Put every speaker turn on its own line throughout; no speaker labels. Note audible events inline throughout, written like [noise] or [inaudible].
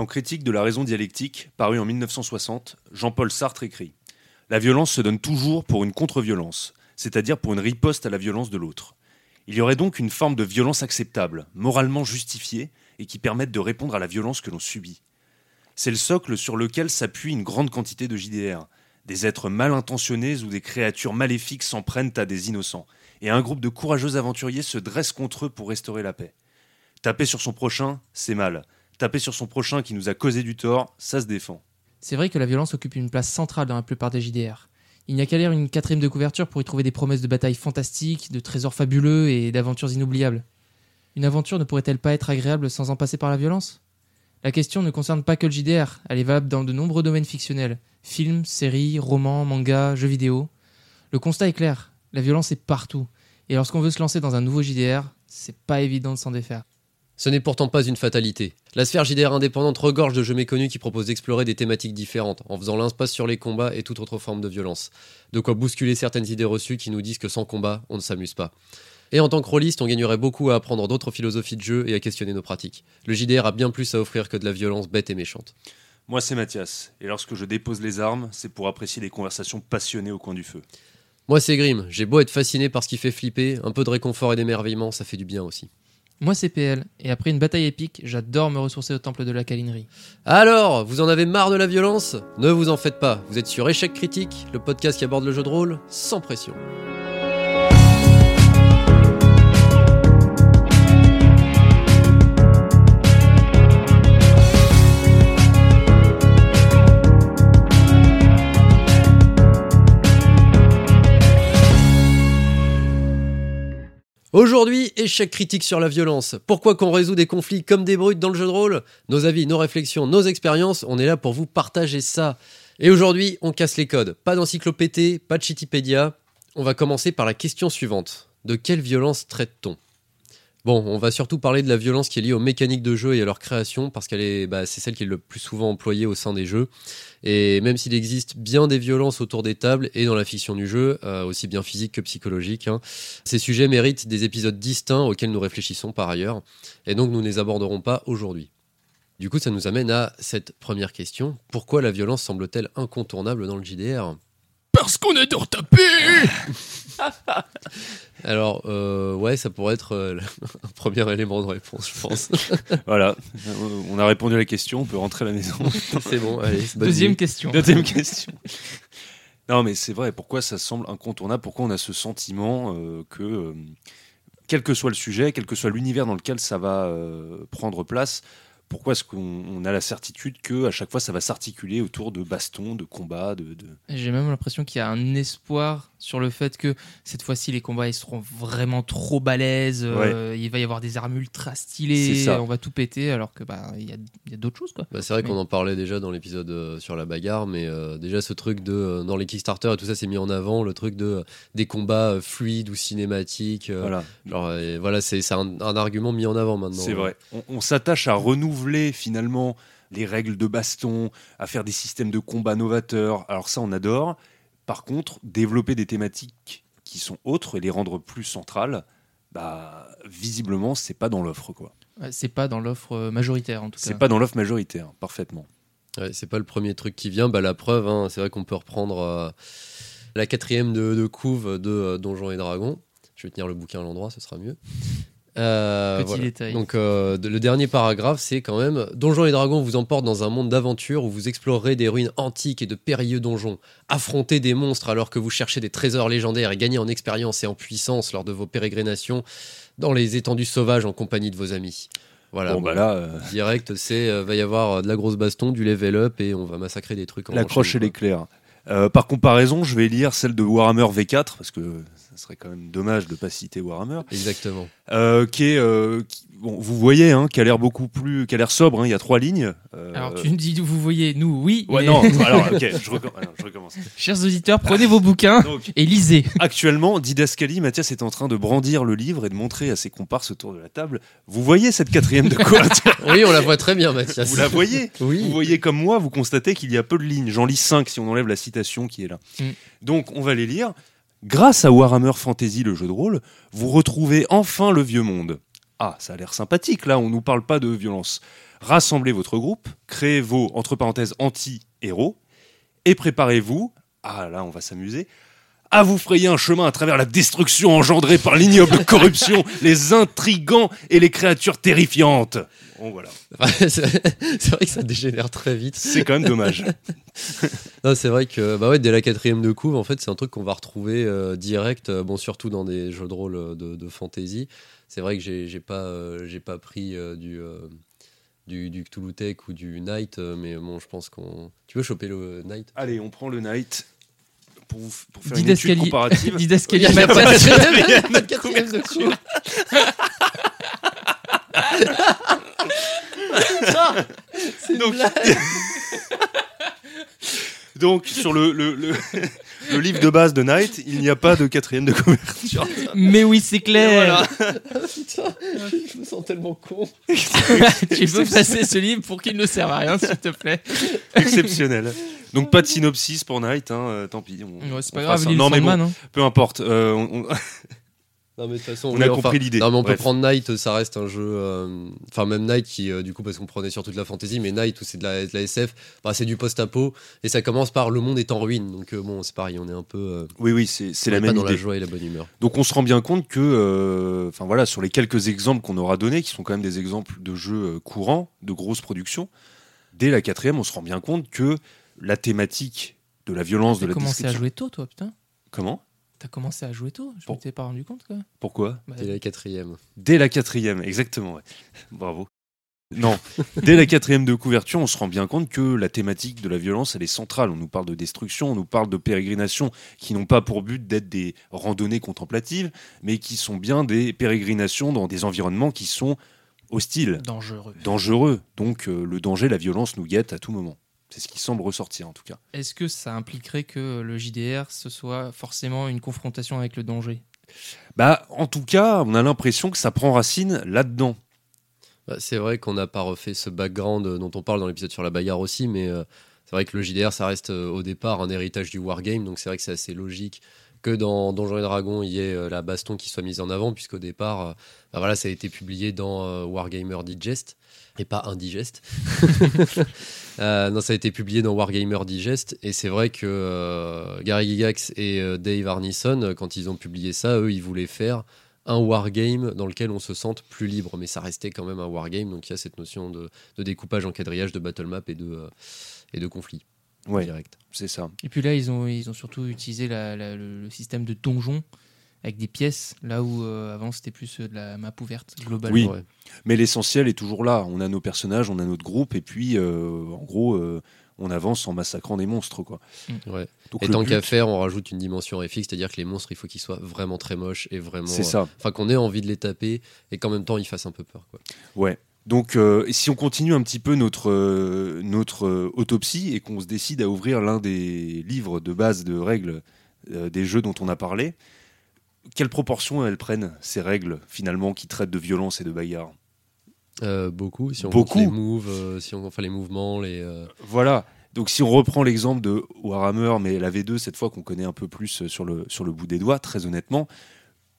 Dans Critique de la raison dialectique, paru en 1960, Jean-Paul Sartre écrit La violence se donne toujours pour une contre-violence, c'est-à-dire pour une riposte à la violence de l'autre. Il y aurait donc une forme de violence acceptable, moralement justifiée, et qui permette de répondre à la violence que l'on subit. C'est le socle sur lequel s'appuie une grande quantité de JDR. Des êtres mal intentionnés ou des créatures maléfiques s'en prennent à des innocents, et un groupe de courageux aventuriers se dresse contre eux pour restaurer la paix. Taper sur son prochain, c'est mal. Taper sur son prochain qui nous a causé du tort, ça se défend.
C'est vrai que la violence occupe une place centrale dans la plupart des JDR. Il n'y a qu'à lire une quatrième de couverture pour y trouver des promesses de batailles fantastiques, de trésors fabuleux et d'aventures inoubliables. Une aventure ne pourrait-elle pas être agréable sans en passer par la violence? La question ne concerne pas que le JDR, elle est valable dans de nombreux domaines fictionnels films, séries, romans, mangas, jeux vidéo. Le constat est clair, la violence est partout. Et lorsqu'on veut se lancer dans un nouveau JDR, c'est pas évident de s'en défaire.
Ce n'est pourtant pas une fatalité. La sphère JDR indépendante regorge de jeux méconnus qui proposent d'explorer des thématiques différentes, en faisant l'impasse sur les combats et toute autre forme de violence. De quoi bousculer certaines idées reçues qui nous disent que sans combat, on ne s'amuse pas. Et en tant que rôliste, on gagnerait beaucoup à apprendre d'autres philosophies de jeu et à questionner nos pratiques. Le JDR a bien plus à offrir que de la violence bête et méchante.
Moi, c'est Mathias, et lorsque je dépose les armes, c'est pour apprécier les conversations passionnées au coin du feu.
Moi, c'est Grim. J'ai beau être fasciné par ce qui fait flipper, un peu de réconfort et d'émerveillement, ça fait du bien aussi.
Moi, c'est PL, et après une bataille épique, j'adore me ressourcer au temple de la câlinerie.
Alors, vous en avez marre de la violence? Ne vous en faites pas, vous êtes sur Échec Critique, le podcast qui aborde le jeu de rôle sans pression. Aujourd'hui, échec critique sur la violence. Pourquoi qu'on résout des conflits comme des brutes dans le jeu de rôle? Nos avis, nos réflexions, nos expériences, on est là pour vous partager ça. Et aujourd'hui, on casse les codes. Pas d'encyclopédie, pas de Chitipédia. On va commencer par la question suivante. De quelle violence traite-t-on? Bon, on va surtout parler de la violence qui est liée aux mécaniques de jeu et à leur création, parce qu'elle est, bah, c'est celle qui est le plus souvent employée au sein des jeux. Et même s'il existe bien des violences autour des tables et dans la fiction du jeu, euh, aussi bien physique que psychologique, hein, ces sujets méritent des épisodes distincts auxquels nous réfléchissons par ailleurs, et donc nous ne les aborderons pas aujourd'hui. Du coup, ça nous amène à cette première question. Pourquoi la violence semble-t-elle incontournable dans le JDR
Parce qu'on adore taper [laughs]
Alors, euh, ouais, ça pourrait être euh, [laughs] un premier élément de réponse, je pense. [laughs]
Voilà, on a répondu à la question, on peut rentrer à la maison.
c'est bon, allez.
Deuxième question.
Deuxième question. Non, mais c'est vrai, pourquoi ça semble incontournable? Pourquoi on a ce sentiment euh, que, euh, quel que soit le sujet, quel que soit l'univers dans lequel ça va euh, prendre place, pourquoi est-ce qu'on on a la certitude que à chaque fois ça va s'articuler autour de bastons, de combats, de, de-
J'ai même l'impression qu'il y a un espoir sur le fait que cette fois-ci les combats ils seront vraiment trop balèzes. euh, il va y avoir des armes ultra stylées, on va tout péter alors que bah il y a, d'autres choses quoi.
Bah, c'est vrai
Mais-
qu'on en parlait déjà dans l'épisode euh, sur la bagarre, mais euh, déjà ce truc de euh, dans les Kickstarter et tout ça c'est mis en avant, le truc de euh, des combats euh, fluides ou cinématiques. euh,
voilà.
Genre, euh, voilà, c'est c'est un, un argument mis en avant maintenant.
C'est vrai. On, on s'attache à renouveler finalement les règles de baston, à faire des systèmes de combat novateurs. Alors ça, on adore. Par contre, développer des thématiques qui sont autres et les rendre plus centrales, bah visiblement, c'est pas dans l'offre quoi.
C'est pas dans l'offre euh, majoritaire en tout cas.
C'est pas dans l'offre majoritaire, parfaitement.
Ouais, c'est pas le premier truc qui vient. Bah, la preuve, hein, c'est vrai qu'on peut reprendre euh, la quatrième de, de couve de euh, Donjons et Dragons. Je vais tenir le bouquin à l'endroit, ce sera mieux. Euh,
Petit
voilà.
détail.
Donc euh, de- le dernier paragraphe, c'est quand même Donjons et Dragons vous emporte dans un monde d'aventure où vous explorerez des ruines antiques et de périlleux donjons, affrontez des monstres alors que vous cherchez des trésors légendaires et gagnez en expérience et en puissance lors de vos pérégrinations dans les étendues sauvages en compagnie de vos amis. Voilà.
bon,
bon,
bah là, euh,
Direct, c'est euh, va y avoir de la grosse baston, du level up et on va massacrer des trucs en
la croche et l'éclair. Euh, par comparaison, je vais lire celle de Warhammer V4 parce que ça serait quand même dommage de pas citer Warhammer.
Exactement.
euh, qui est euh, qui- bon, vous voyez, hein, qui a l'air beaucoup plus, qui a l'air sobre. hein, il y a trois lignes. euh,
Alors tu nous dis, vous voyez, nous oui.
Ouais,
mais-
non. [laughs] alors, ok, je, recomm- alors, je recommence.
Chers auditeurs, prenez vos bouquins
Donc,
et lisez.
actuellement, Didascali, Mathias est en train de brandir le livre et de montrer à ses comparses autour de la table. Vous voyez cette quatrième de couverture [laughs]
Oui, on la voit très bien, Mathias.
Vous la voyez?
Oui.
Vous voyez comme moi, vous constatez qu'il y a peu de lignes. J'en lis cinq si on enlève la qui est là.
Mm.
Donc, on va les lire. Grâce à Warhammer Fantasy, le jeu de rôle, vous retrouvez enfin le vieux monde. Ah, ça a l'air sympathique, là, on nous parle pas de violence. Rassemblez votre groupe, créez vos, entre parenthèses, anti-héros, et préparez-vous, ah là, on va s'amuser, à vous frayer un chemin à travers la destruction engendrée par l'ignoble corruption, [laughs] les intrigants et les créatures terrifiantes. Bon, voilà. [laughs]
c'est vrai que ça dégénère très vite.
C'est quand même dommage. [laughs]
Non, c'est vrai que bah ouais, dès la quatrième de couve, en fait, c'est un truc qu'on va retrouver euh, direct, euh, bon, surtout dans des jeux de rôle euh, de, de fantasy. C'est vrai que j'ai pas, euh, j'ai pas pris euh, du, euh, du, du Cthulhu Tech ou du Night, mais bon, je pense qu'on. Tu veux choper le Night
Allez, on prend le Night pour, vous, pour faire une étude comparative.
Didascalie. [laughs]
Il y a pas de
Mathias.
Pas de quatrième de couve. C'est une [laughs]
Donc- sur le, le, le, [laughs] le livre de base de Night, il n'y a pas de quatrième de couverture.
Mais oui, c'est clair.
Putain, je me sens tellement con. [laughs]
tu peux passer ce livre pour qu'il ne serve à rien, s'il te plaît.
Exceptionnel. Donc, pas de synopsis pour Night, hein, euh, tant pis. on-
Ouais, c'est pas grave,
Non, mais bon,
hein.
peu importe. euh, on- on-
Non, mais de toute façon,
On
oui,
a
enfin,
compris l'idée.
Non, mais on peut prendre Night, ça reste un jeu. euh, Enfin, même Night, qui, euh, du coup, parce qu'on prenait sur toute la fantasy, mais Night, où c'est de la, de la SF, bah, c'est du post-apo. Et ça commence par le monde est en ruine. Donc, euh, bon, c'est pareil, on est un peu. euh,
Oui, oui, c'est la
est
même
pas dans la joie et la bonne humeur.
Donc on se rend bien compte que, euh, enfin voilà, sur les quelques exemples qu'on aura donnés, qui sont quand même des exemples de jeux euh, courants, de grosses productions, dès la quatrième, on se rend bien compte que la thématique de la violence, de la
commencé à jouer tôt, toi, putain.
Comment?
T'as commencé à jouer tôt? Je
Bon.
m'étais pas rendu compte, quoi.
Pourquoi?
Bah,
C'est la quatrième.
Dès la quatrième, exactement. ouais. Bravo. Non, dès la quatrième de couverture, on se rend bien compte que la thématique de la violence, elle est centrale. On nous parle de destruction, on nous parle de pérégrinations qui n'ont pas pour but d'être des randonnées contemplatives, mais qui sont bien des pérégrinations dans des environnements qui sont hostiles.
dangereux.
dangereux. Donc euh, le danger, la violence nous guette à tout moment. C'est ce qui semble ressortir en tout cas.
Est-ce que ça impliquerait que le JDR ce soit forcément une confrontation avec le danger?
Bah, en tout cas, on a l'impression que ça prend racine là-dedans.
Bah, c'est vrai qu'on n'a pas refait ce background dont on parle dans l'épisode sur la bagarre aussi, mais euh, c'est vrai que le JDR, ça reste euh, au départ un héritage du wargame, donc c'est vrai que c'est assez logique que dans Donjons et Dragons, il y ait euh, la baston qui soit mise en avant, puisqu'au départ, bah voilà, ça a été publié dans Wargamer Digest, et pas Indigest. [laughs] Euh, non, ça a été publié dans Wargamer Digest, et c'est vrai que euh, Gary Gygax et euh, Dave Arneson, quand ils ont publié ça, eux, ils voulaient faire un wargame dans lequel on se sente plus libre, mais ça restait quand même un wargame, donc il y a cette notion de, de découpage en quadrillage, de battle map et de, euh, et de conflit
Ouais,
direct.
c'est ça.
Et puis là, ils ont, ils ont surtout utilisé la- la- le, le système de donjon avec des pièces, là où euh, avant c'était plus euh, de la map ouverte globalement.
Oui.
Ouais.
Mais l'essentiel est toujours là. On a nos personnages, on a notre groupe, et puis euh, en gros, euh, on avance en massacrant des monstres. Quoi.
Ouais.
Donc,
Et tant
but,
qu'à faire, on rajoute une dimension FX, c'est-à-dire que les monstres, il faut qu'ils soient vraiment très moches et vraiment.
c'est ça.
Enfin, qu'on ait envie de les taper et qu'en même temps, ils fassent un peu peur. Quoi.
Ouais. Donc, euh, si on continue un petit peu notre, euh, notre euh, autopsie et qu'on se décide à ouvrir l'un des livres de base de règles euh, des jeux dont on a parlé, quelles proportions elles prennent, ces règles, finalement, qui traitent de violence et de bagarre
Euh, beaucoup, si on
Beaucoup.
les moves, euh, si on enfin, les mouvements, les. euh,
Voilà. Donc, si on reprend l'exemple de Warhammer, mais la V2, cette fois qu'on connaît un peu plus sur le, sur le bout des doigts, très honnêtement,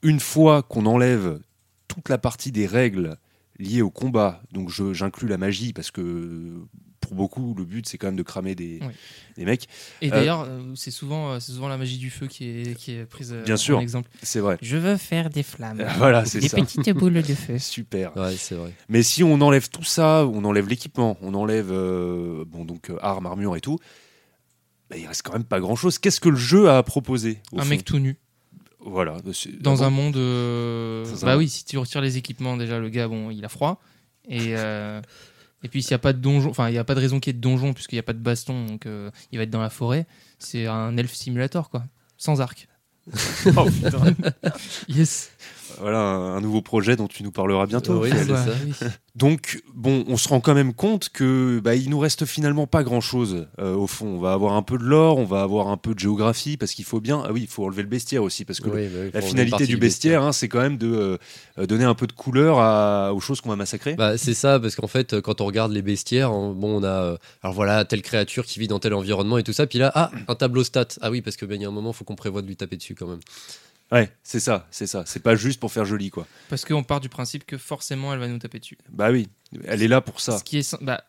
une fois qu'on enlève toute la partie des règles liées au combat, donc je- j'inclus la magie parce que pour beaucoup, le but c'est quand même de cramer des,
Oui.
des mecs.
Et
Euh,
d'ailleurs, euh, c'est souvent, euh, c'est souvent la magie du feu qui est, qui est prise
Bien
en
sûr.
exemple.
C'est vrai.
Je veux faire des flammes. [laughs]
Voilà, c'est
des
ça.
petites boules de feu. [laughs]
Super.
Ouais, c'est vrai.
Mais si on enlève tout ça, on enlève l'équipement, on enlève euh, bon donc euh, armes, armures et tout, bah, il reste quand même pas grand chose. Qu'est-ce que le jeu a à proposer au
Un
fond
mec tout nu.
Voilà.
Dans
ah
un
bon
monde. euh,
Dans un
Bah
monde.
oui, si tu retires les équipements, déjà, le gars, bon, il a froid. Et, euh, et puis, s'il n'y a pas de donjon, enfin, il n'y a pas de raison qu'il y ait de donjon, puisqu'il n'y a pas de baston, donc euh, il va être dans la forêt. C'est un elf simulator, quoi. Sans arc. [laughs]
Oh, putain. [laughs]
Yes.
Voilà un, nouveau projet dont tu nous parleras bientôt.
Oui, c'est ça. [laughs]
Donc, bon, on se rend quand même compte que bah, il nous reste finalement pas grand-chose euh, au fond. On va avoir un peu de lore, on va avoir un peu de géographie, parce qu'il faut bien. Ah oui, il faut enlever le bestiaire aussi, parce que
Oui, bah
la finalité du bestiaire, hein, c'est quand même de euh, donner un peu de couleur à- aux choses qu'on va massacrer.
Bah, c'est ça, parce qu'en fait, euh, quand on regarde les bestiaires, on- bon, on a, euh, alors voilà, telle créature qui vit dans tel environnement et tout ça, puis là, ah, un tableau stat. Ah oui, parce que ben, il y a un moment, il faut qu'on prévoit de lui taper dessus quand même.
Ouais, c'est ça, c'est ça. C'est pas juste pour faire joli, quoi.
Parce qu'on part du principe que forcément elle va nous taper dessus.
Bah oui, elle est là pour ça.
Ce qui est. Bah,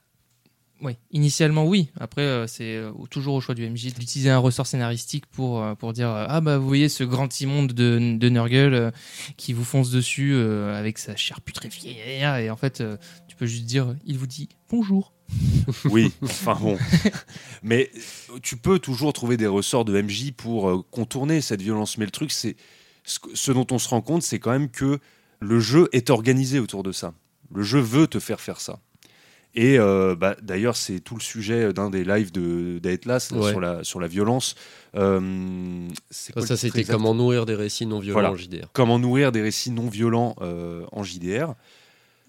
oui, initialement oui. Après, euh, c'est euh, toujours au choix du MJ d'utiliser un ressort scénaristique pour, euh, pour dire Ah bah vous voyez ce grand immonde de, de Nurgle qui vous fonce dessus avec sa chair putréfiée. Et en fait, tu peux juste dire Il vous dit bonjour. [laughs]
Oui, enfin bon. [laughs] Mais euh, tu peux toujours trouver des ressorts de MJ pour euh, contourner cette violence. Mais le truc, c'est ce, dont on se rend compte, c'est quand même que le jeu est organisé autour de ça. Le jeu veut te faire faire ça. Et euh, bah, d'ailleurs, c'est tout le sujet d'un des lives de d'Atlas là,
Ouais.
sur, la, sur la violence. Euh,
Ça, c'était comment nourrir des récits non violents
Voilà.
en JDR.
comment nourrir des récits non violents euh, en JDR.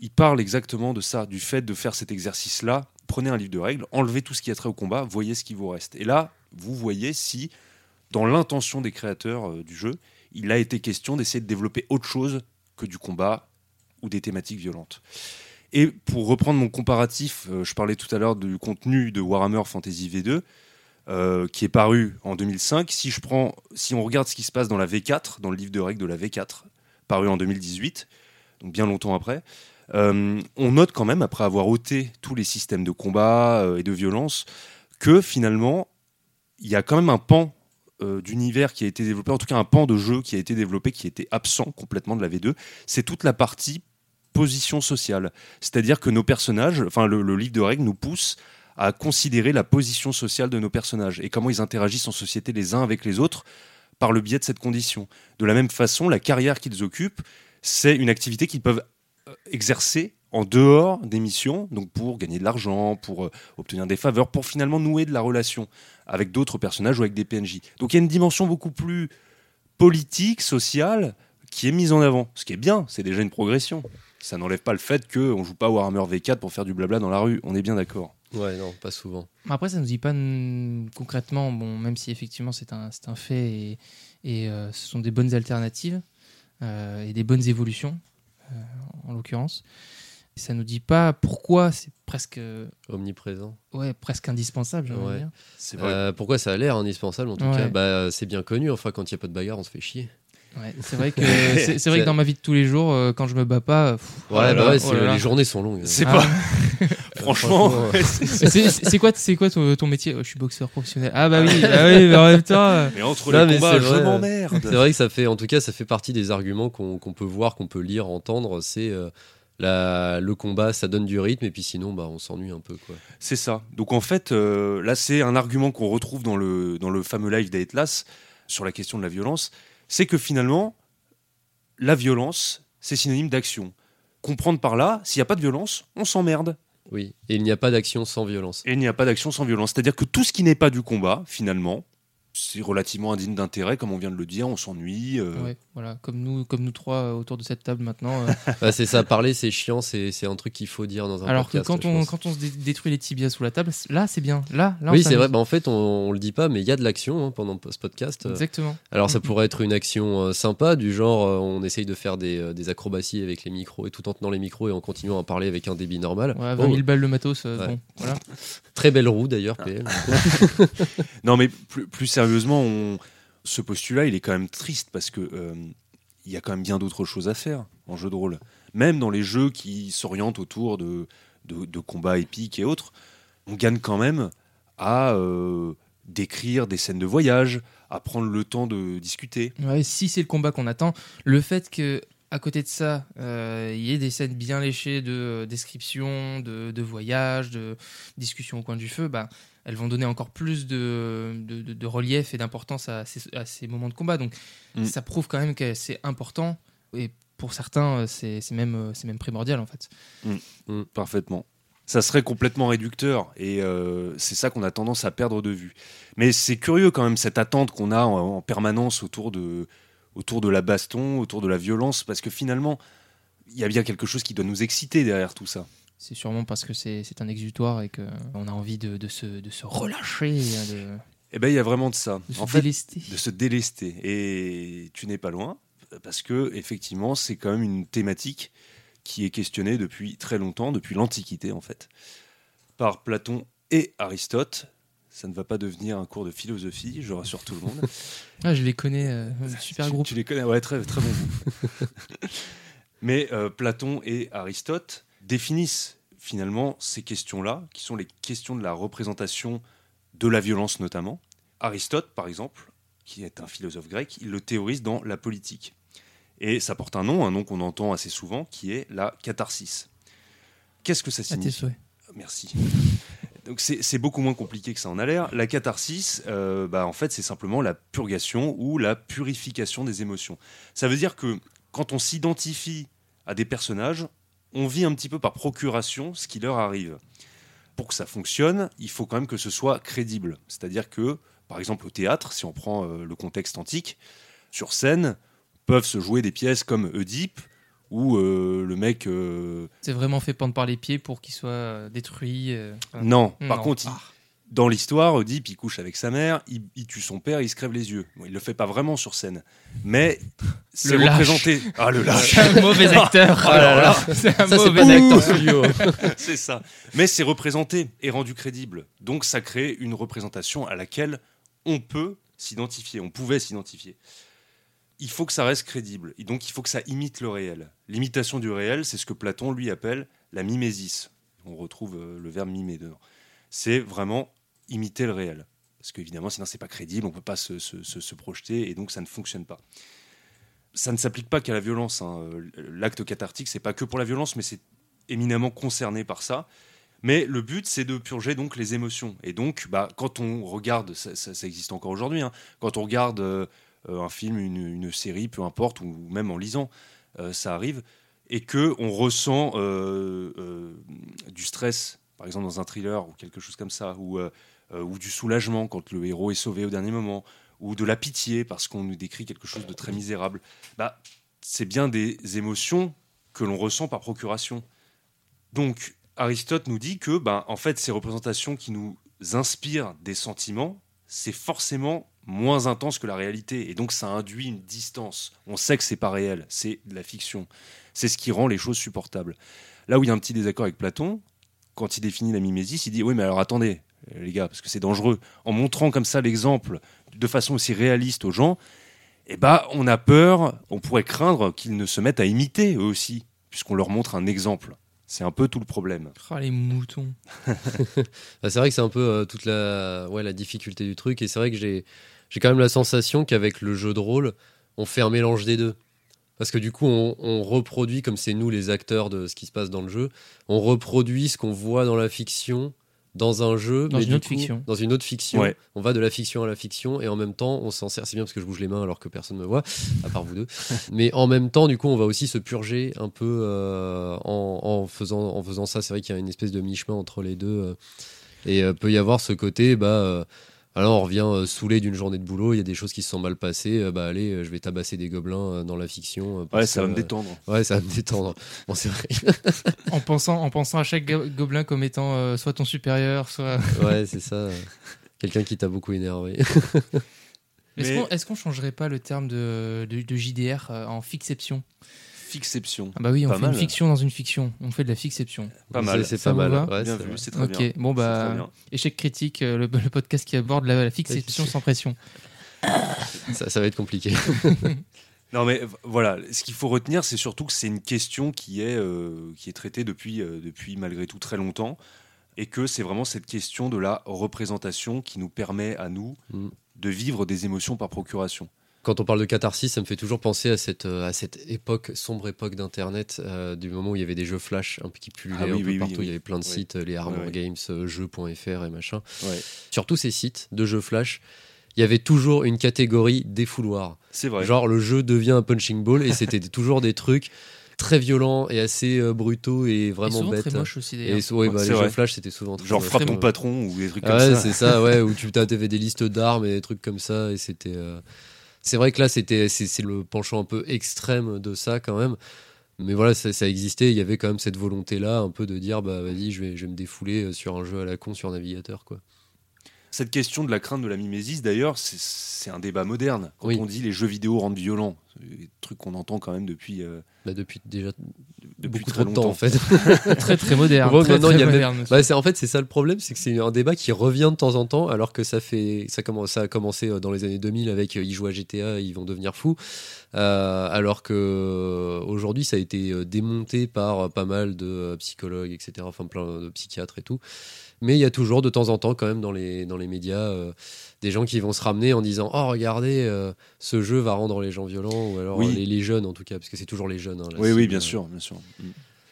Il parle exactement de ça, du fait de faire cet exercice-là. Prenez un livre de règles, enlevez tout ce qui a trait au combat, voyez ce qui vous reste. Et là, vous voyez si, dans l'intention des créateurs euh, du jeu, il a été question d'essayer de développer autre chose que du combat ou des thématiques violentes. Et pour reprendre mon comparatif, euh, je parlais tout à l'heure du contenu de Warhammer Fantasy V2, euh, qui est paru en 2005. Si, je prends, si on regarde ce qui se passe dans la V4, dans le livre de règles de la V4, paru en 2018, donc bien longtemps après, euh, on note quand même, après avoir ôté tous les systèmes de combat euh, et de violence, que finalement, il y a quand même un pan euh, d'univers qui a été développé, en tout cas un pan de jeu qui a été développé, qui était absent complètement de la V2. C'est toute la partie position sociale. C'est-à-dire que nos personnages, enfin le, le livre de règles nous pousse à considérer la position sociale de nos personnages et comment ils interagissent en société les uns avec les autres par le biais de cette condition. De la même façon, la carrière qu'ils occupent, c'est une activité qu'ils peuvent exercer en dehors des missions, donc pour gagner de l'argent, pour euh, obtenir des faveurs, pour finalement nouer de la relation avec d'autres personnages ou avec des PNJ. Donc il y a une dimension beaucoup plus politique, sociale, qui est mise en avant. Ce qui est bien, c'est déjà une progression. Ça n'enlève pas le fait qu'on ne joue pas Warhammer V4 pour faire du blabla dans la rue, on est bien d'accord.
Ouais, non, pas souvent.
Après, ça nous dit pas concrètement, bon, même si effectivement c'est un, c'est un fait et, et, euh, ce sont des bonnes alternatives euh, et des bonnes évolutions, euh, en l'occurrence. Ça nous dit pas pourquoi c'est presque, euh,
Omniprésent.
ouais, presque indispensable,
Ouais.
dire.
Vrai.
Euh, pourquoi ça a l'air indispensable en tout
Ouais.
cas? Bah, C'est bien connu, enfin quand il n'y a pas de bagarre, on se fait chier.
Ouais, c'est vrai que [laughs] c'est c'est vrai que dans ma vie de tous les jours, euh, quand je me bats pas, pff, oh
bah
là,
ouais,
oh
les journées sont longues.
C'est
Ah.
pas. [laughs] [laughs] Franchement, c'est-
quoi, c'est quoi ton, ton métier? Oh, Je suis boxeur professionnel. Ah bah oui, bah oui, mais en même temps. euh,
mais entre
Non,
les
mais
combats,
c'est
je
vrai.
m'emmerde.
C'est vrai que ça fait, en tout cas, ça fait partie des arguments qu'on qu'on peut voir, qu'on peut lire, entendre. C'est euh, la- le combat, ça donne du rythme, et puis sinon, bah, on s'ennuie un peu. Quoi.
C'est ça. Donc en fait, euh, là, c'est un argument qu'on retrouve dans le, dans le fameux live d'Atlas sur la question de la violence. C'est que finalement, la violence, c'est synonyme d'action. Comprendre par là, s'il n'y a pas de violence, on s'emmerde.
Oui, et il n'y a pas d'action sans violence.
Et il n'y a pas d'action sans violence. C'est-à-dire que tout ce qui n'est pas du combat, finalement, c'est relativement indigne d'intérêt, comme on vient de le dire, on s'ennuie. euh,
Ouais, voilà, comme nous, comme nous trois euh, autour de cette table maintenant. euh, [laughs]
Bah, c'est ça, parler, c'est chiant, c'est c'est un truc qu'il faut dire dans un
alors que quand on, quand on se dé- détruit les tibias sous la table, là c'est bien. Là, là on
Oui, c'est vrai, bah, en fait, on, on le dit pas, mais il y a de l'action hein, pendant ce podcast.
Exactement.
Alors ça pourrait être une action euh, sympa, du genre euh, on essaye de faire des, euh, des acrobaties avec les micros et tout en tenant les micros et en continuant à parler avec un débit normal.
Ouais, 20
Oh,
000 balles le matos, euh,
Ouais.
bon, voilà.
très belle roue d'ailleurs, PL. [laughs] [laughs]
Non, mais plus, plus sérieusement, on- ce postulat, il est quand même triste parce que euh, il y a quand même bien d'autres choses à faire en jeu de rôle. Même dans les jeux qui s'orientent autour de, combats épiques et autres, on gagne quand même à euh, décrire des scènes de voyage, à prendre le temps de discuter.
Si c'est le combat qu'on attend, le fait que à côté de ça, euh, il y ait des scènes bien léchées de description, de, de voyage, de discussion au coin du feu, bah, elles vont donner encore plus de, de, de- de relief et d'importance à ces, à ces moments de combat. Donc
Mm.
ça prouve quand même que c'est important et pour certains, euh, c'est même, euh, même primordial en fait.
Parfaitement. Ça serait complètement réducteur et euh, c'est ça qu'on a tendance à perdre de vue. Mais c'est curieux quand même cette attente qu'on a en, en permanence autour de, autour de la baston, autour de la violence, parce que finalement, il y a bien quelque chose qui doit nous exciter derrière tout ça.
C'est sûrement parce que c'est un exutoire et qu'on a envie de, de se, de se relâcher, de,
Eh ben, il y a vraiment de ça.
de se
en fait,
délester.
de se délester. Et tu n'es pas loin, parce que effectivement, c'est quand même une thématique qui est questionnée depuis très longtemps, depuis l'Antiquité en fait, par Platon et Aristote. Ça ne va pas devenir un cours de philosophie, je rassure tout le monde. [laughs]
Ah, je les connais, euh, super
tu,
groupe.
tu les connais, ouais, très, très bon groupe. [laughs] Mais euh, Platon et Aristote définissent finalement ces questions-là, qui sont les questions de la représentation de la violence notamment. Aristote, par exemple, qui est un philosophe grec, il le théorise dans la politique. Et ça porte un nom, un nom qu'on entend assez souvent, qui est la catharsis. Qu'est-ce que ça
À tes
signifie
souhaits.
Merci. Donc c'est c'est beaucoup moins compliqué que ça en a l'air. La catharsis, euh, bah, en fait, c'est simplement la purgation ou la purification des émotions. Ça veut dire que quand on s'identifie à des personnages, on vit un petit peu par procuration ce qui leur arrive. Pour que ça fonctionne, il faut quand même que ce soit crédible. C'est-à-dire que, par exemple, au théâtre, si on prend euh, le contexte antique, sur scène peuvent se jouer des pièces comme Oedipe, où euh, le mec euh,
C'est vraiment fait pendre par les pieds pour qu'il soit détruit. euh,
Non, par
non.
contre,
Ah.
Dans l'histoire, Oedipe, il couche avec sa mère, il, il tue son père, il se crève les yeux. Bon, il le fait pas vraiment sur scène, mais c'est
Le lâche.
représenté. Ah, le lâche,
C'est un mauvais [laughs] acteur.
Oh là là. [laughs]
C'est un
Ça,
mauvais acteur.
acteur studio. [laughs]
c'est ça. Mais c'est représenté et rendu crédible. Donc ça crée une représentation à laquelle on peut s'identifier, on pouvait s'identifier. Il faut que ça reste crédible, et donc il faut que ça imite le réel. L'imitation du réel, c'est ce que Platon lui appelle la mimésis. On retrouve euh, le verbe mimer dedans. C'est vraiment imiter le réel. Parce qu'évidemment, sinon, c'est pas crédible, on peut pas se, se- se- projeter, et donc ça ne fonctionne pas. Ça ne s'applique pas qu'à la violence. hein. Euh, L'acte cathartique, c'est pas que pour la violence, mais c'est éminemment concerné par ça. Mais le but, c'est de purger donc les émotions. Et donc, bah, quand on regarde, ça, existe encore aujourd'hui, hein, quand on regarde euh, euh, un film, une, série, peu importe, ou même en lisant, ça arrive, et que on ressent du stress, par exemple dans un thriller ou quelque chose comme ça, ou, ou du soulagement quand le héros est sauvé au dernier moment, ou de la pitié parce qu'on nous décrit quelque chose de très misérable, bah, c'est bien des émotions que l'on ressent par procuration. Donc, Aristote nous dit que, ben, en fait, ces représentations qui nous inspirent des sentiments, c'est forcément moins intense que la réalité, et donc ça induit une distance. On sait que c'est pas réel, c'est de la fiction. C'est ce qui rend les choses supportables. Là où il y a un petit désaccord avec Platon, quand il définit la mimésis, il dit oui, mais alors attendez, euh, les gars, parce que c'est dangereux. En montrant comme ça l'exemple de façon aussi réaliste aux gens, eh ben, on a peur, on pourrait craindre qu'ils ne se mettent à imiter eux aussi, puisqu'on leur montre un exemple. C'est un peu tout le problème.
Oh, les moutons.
Bah, [laughs] [laughs] c'est vrai que c'est un peu euh, toute la, ouais, la difficulté du truc. Et c'est vrai que j'ai, j'ai quand même la sensation qu'avec le jeu de rôle, on fait un mélange des deux. Parce que du coup, on, on reproduit, comme c'est nous les acteurs de ce qui se passe dans le jeu, on reproduit ce qu'on voit dans la fiction dans un jeu,
Dans
mais
une autre
coup,
fiction.
Dans une autre fiction.
Ouais.
On va de la fiction à la fiction et en même temps, on s'en sert. C'est bien parce que je bouge les mains alors que personne ne me voit, à part vous deux. [laughs] mais en même temps, du coup, on va aussi se purger un peu euh, en, en faisant, en faisant ça. C'est vrai qu'il y a une espèce de mi-chemin entre les deux. euh, et euh, peut y avoir ce côté, bah, alors on revient euh, saoulé d'une journée de boulot, il y a des choses qui se sont mal passées, euh, bah allez, euh, je vais tabasser des gobelins euh, dans la fiction. euh, parce
Ouais, ça va me détendre.
euh, Ouais, [laughs] ça va me détendre. Bon, c'est vrai.
En pensant, en pensant à chaque go- gobelin comme étant euh, soit ton supérieur, soit. [laughs]
ouais, c'est ça. [laughs] Quelqu'un qui t'a beaucoup énervé.
Est-ce
Mais-
qu'on est-ce qu'on changerait pas le terme de, de, de JDR euh, en fixception
Fixception.
Ah bah oui, on
Pas
fait
mal.
une fiction dans une fiction. On fait de la fixception.
Pas mal.
C'est
Ça
pas mal. Ouais,
bien
c'est
vu, c'est très
ok,
bien.
bon bah
bien.
échec critique, euh, le, le podcast qui aborde la, la fixation sans pression. [laughs]
Ça, ça va être compliqué. [laughs]
Non, mais voilà, ce qu'il faut retenir, c'est surtout que c'est une question qui est, euh, qui est traitée depuis, euh, depuis malgré tout très longtemps, et que c'est vraiment cette question de la représentation qui nous permet à nous
Mm.
de vivre des émotions par procuration.
Quand on parle de catharsis, ça me fait toujours penser à cette, euh, à cette époque, sombre époque d'Internet, euh, du moment où il y avait des jeux flash un peu qui pullulaient
Ah oui,
un
oui,
peu
oui,
partout.
oui.
Il y avait plein de
Oui.
sites, euh, les Armor
Ouais, ouais.
Games, jeux.fr et machin.
Ouais.
Sur tous ces sites de jeux flash, il y avait toujours une catégorie défouloir.
C'est vrai.
Genre le jeu devient un punching ball et c'était [laughs] toujours des trucs très violents et assez euh, brutaux et
Et
vraiment
souvent
bêtes.
très moche aussi d'ailleurs.
Et ouais, bah, les
vrai.
jeux flash c'était souvent très
Genre
moche.
frappe ton
Ouais.
patron ou des trucs
Ah
comme
ouais,
ça.
c'est ça, ouais, [laughs] où tu avais des listes d'armes et des trucs comme ça, et c'était. euh, C'est vrai que là, c'était, c'est, le penchant un peu extrême de ça quand même. Mais voilà, ça, ça existait. Il y avait quand même cette volonté-là, un peu de dire, bah vas-y, je vais, me défouler sur un jeu à la con sur navigateur, quoi.
Cette question de la crainte de la mimésis, d'ailleurs, c'est- un débat moderne. Quand
Oui.
on dit les jeux vidéo rendent violents, trucs qu'on entend quand même depuis, euh,
Bah, depuis déjà
depuis
beaucoup
très
trop de temps
longtemps.
en fait. [laughs]
Très très moderne.
Bon,
très,
maintenant,
très
il y a même-. Bah, c'est en fait c'est ça le problème, c'est que c'est un débat qui revient de temps en temps, alors que ça fait ça commence ça a commencé euh, dans les années 2000 avec euh, ils jouent à GTA, ils vont devenir fous, Euh, alors que aujourd'hui ça a été démonté par pas mal de psychologues, etc. Enfin plein de psychiatres et tout. Mais il y a toujours de temps en temps quand même dans les dans les médias euh, des gens qui vont se ramener en disant oh regardez euh, ce jeu va rendre les gens violents ou alors
Oui.
les, les jeunes en tout cas parce que c'est toujours les jeunes. hein,
Oui, oui, bien sûr, bien sûr. Mm.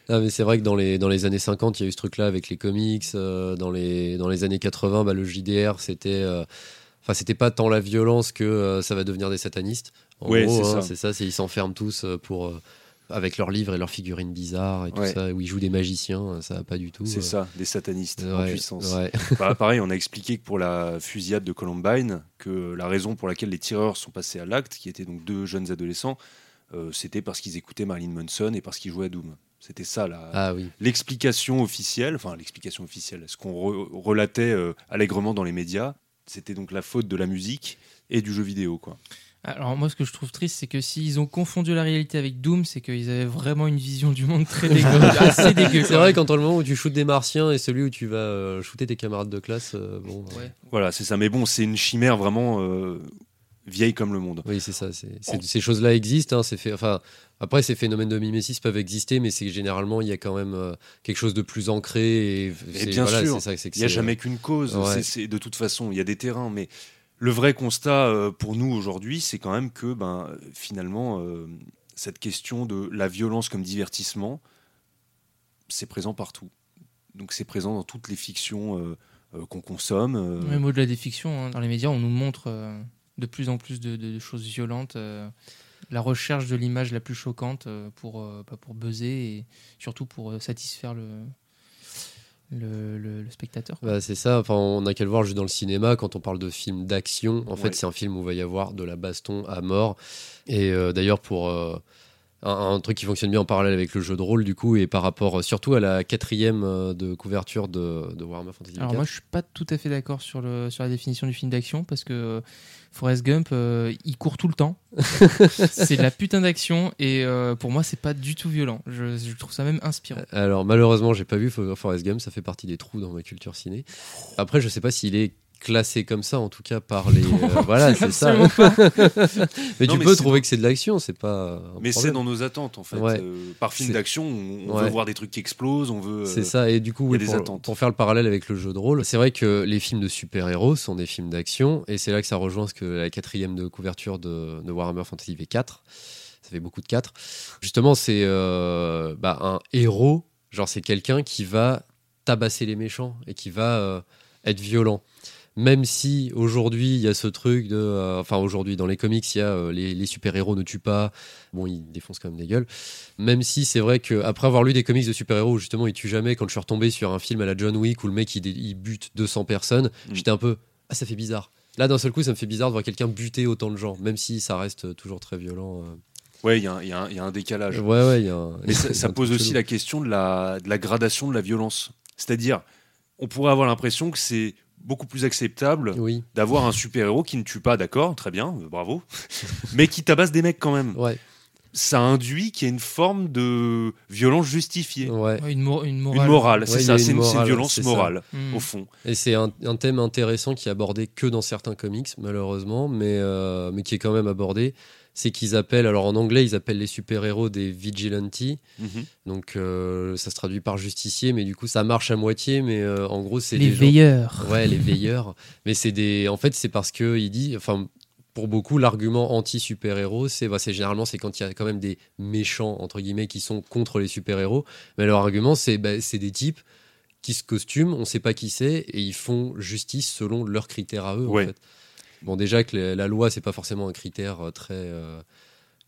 Ah, mais c'est vrai que dans les, dans les années 50, il y a eu ce truc-là avec les comics. euh, dans, les, dans les années 80, bah, le JDR, c'était. Enfin, c'était pas tant la violence que ça va devenir des satanistes. En
Ouais,
gros,
c'est
hein,
ça.
c'est ça. C'est ils s'enferment tous pour avec leurs livres et leurs figurines bizarres et tout
Ouais.
ça, où ils jouent des magiciens. Ça va pas du tout.
C'est
euh,
ça, des satanistes en puissance.
ouais. [laughs]
Bah, pareil, on a expliqué que pour la fusillade de Columbine, que la raison pour laquelle les tireurs sont passés à l'acte, qui étaient donc deux jeunes adolescents, euh, c'était parce qu'ils écoutaient Marilyn Manson et parce qu'ils jouaient à Doom. C'était ça
Ah oui.
l'explication officielle, enfin l'explication officielle, ce qu'on re- relatait euh, allègrement dans les médias, c'était donc la faute de la musique et du jeu vidéo. Quoi.
Alors moi ce que je trouve triste c'est que s'ils ont confondu la réalité avec Doom c'est qu'ils avaient vraiment une vision du monde très [laughs] dégueu, assez dégueu.
C'est vrai qu'entre le moment où tu shootes des martiens et celui où tu vas euh, shooter tes camarades de classe, euh, bon. euh,
Ouais.
Voilà, c'est ça. Mais bon, c'est une chimère vraiment euh, vieille comme le monde.
Oui, c'est ça. c'est- c'est- Ces choses-là existent. hein, c'est fait. Enfin, après, ces phénomènes de mimésis peuvent exister, mais c'est que généralement, il y a quand même euh, quelque chose de plus ancré. Et, c'est-
bien
voilà,
sûr, Il n'y a jamais qu'une cause.
ouais.
De toute façon, il y a des terrains, mais le vrai constat euh, pour nous aujourd'hui, c'est quand même que ben, finalement, euh, cette question de la violence comme divertissement, c'est présent partout. Donc c'est présent dans toutes les fictions euh, qu'on consomme.
Même au-delà des fictions, hein, dans les médias on nous montre de plus en plus de, choses violentes. la recherche de l'image la plus choquante pour, bah, pour buzzer et surtout pour satisfaire le, le, le- le spectateur.
Bah, c'est ça. Enfin, on a qu'à le voir juste dans le cinéma quand on parle de films d'action. En fait, c'est un film où il va y avoir de la baston à mort. Et euh, d'ailleurs, pour euh, un, un truc qui fonctionne bien en parallèle avec le jeu de rôle, du coup, et par rapport euh, surtout à la quatrième euh, de couverture de, de Warhammer Fantasy
Alors
4.
moi je suis pas tout à fait d'accord sur, le, sur la définition du film d'action parce que euh, Forrest Gump euh, il court tout le temps. [laughs] c'est de la putain d'action et euh, pour moi c'est pas du tout violent. Je, je trouve ça même inspirant.
Alors malheureusement, j'ai pas vu For- Forrest Gump, ça fait partie des trous dans ma culture ciné. Après, je sais pas s'il est classé comme ça, en tout cas par les. euh, [laughs] voilà, c'est ça. [laughs] Mais
Non,
tu
mais
peux trouver que c'est de l'action, c'est pas.
Mais c'est dans nos attentes en fait.
Ouais.
Euh, par film d'action, on, on
Ouais.
veut voir des trucs qui explosent, on veut. euh,
C'est ça, et du coup, oui, pour,
attentes.
pour faire le parallèle avec le jeu de rôle, c'est vrai que les films de super-héros sont des films d'action, et c'est là que ça rejoint ce que la quatrième de couverture de, de Warhammer Fantasy V4, ça fait beaucoup de 4. Justement, c'est euh, bah, un héros, genre c'est quelqu'un qui va tabasser les méchants et qui va euh, être violent. Même si aujourd'hui il y a ce truc de. euh, enfin, aujourd'hui dans les comics, il y a euh, les, les super-héros ne tuent pas. Bon, ils défoncent quand même des gueules. Même si c'est vrai que après avoir lu des comics de super-héros où justement ils tuent jamais, quand je suis retombé sur un film à la John Wick où le mec il, bute 200 personnes,
Mm.
j'étais un peu. Ah, ça fait bizarre. Là, d'un seul coup, ça me fait bizarre de voir quelqu'un buter autant de gens, même si ça reste toujours très violent. euh.
Ouais, il y, a un- y y a décalage.
Ouais, ouais, y a un-
Mais ça, [laughs] pose aussi
chelou.
la question de la, de la gradation de la violence. C'est-à-dire, on pourrait avoir l'impression que c'est beaucoup plus acceptable
Oui,
d'avoir un super-héros qui ne tue pas, d'accord, très bien, bravo, [laughs] mais qui tabasse des mecs quand même.
ouais,
Ça induit qu'il y a une forme de violence justifiée.
ouais.
Une, mo- une morale.
Une morale, c'est
Ouais,
ça, c'est
une
violence morale,
Mm.
au fond.
Et c'est un, un thème intéressant qui est abordé que dans certains comics, malheureusement, mais, euh, mais qui est quand même abordé. C'est qu'ils appellent, alors en anglais, ils appellent les super-héros des vigilantes.
Mhm.
Donc euh, ça se traduit par justicier, mais du coup ça marche à moitié, mais euh, en gros c'est
Les
des gens-
veilleurs.
Ouais, les veilleurs. [laughs] Mais c'est des. En fait, c'est parce que il dit. Enfin, pour beaucoup, l'argument anti-super-héros, c'est bah, c'est généralement c'est quand il y a quand même des méchants entre guillemets qui sont contre les super-héros. Mais leur argument, c'est bah, c'est des types qui se costument, on sait pas qui c'est, et ils font justice selon leurs critères à eux. en
Ouais.
fait. Bon, déjà que la, la loi, c'est pas forcément un critère euh, très. euh,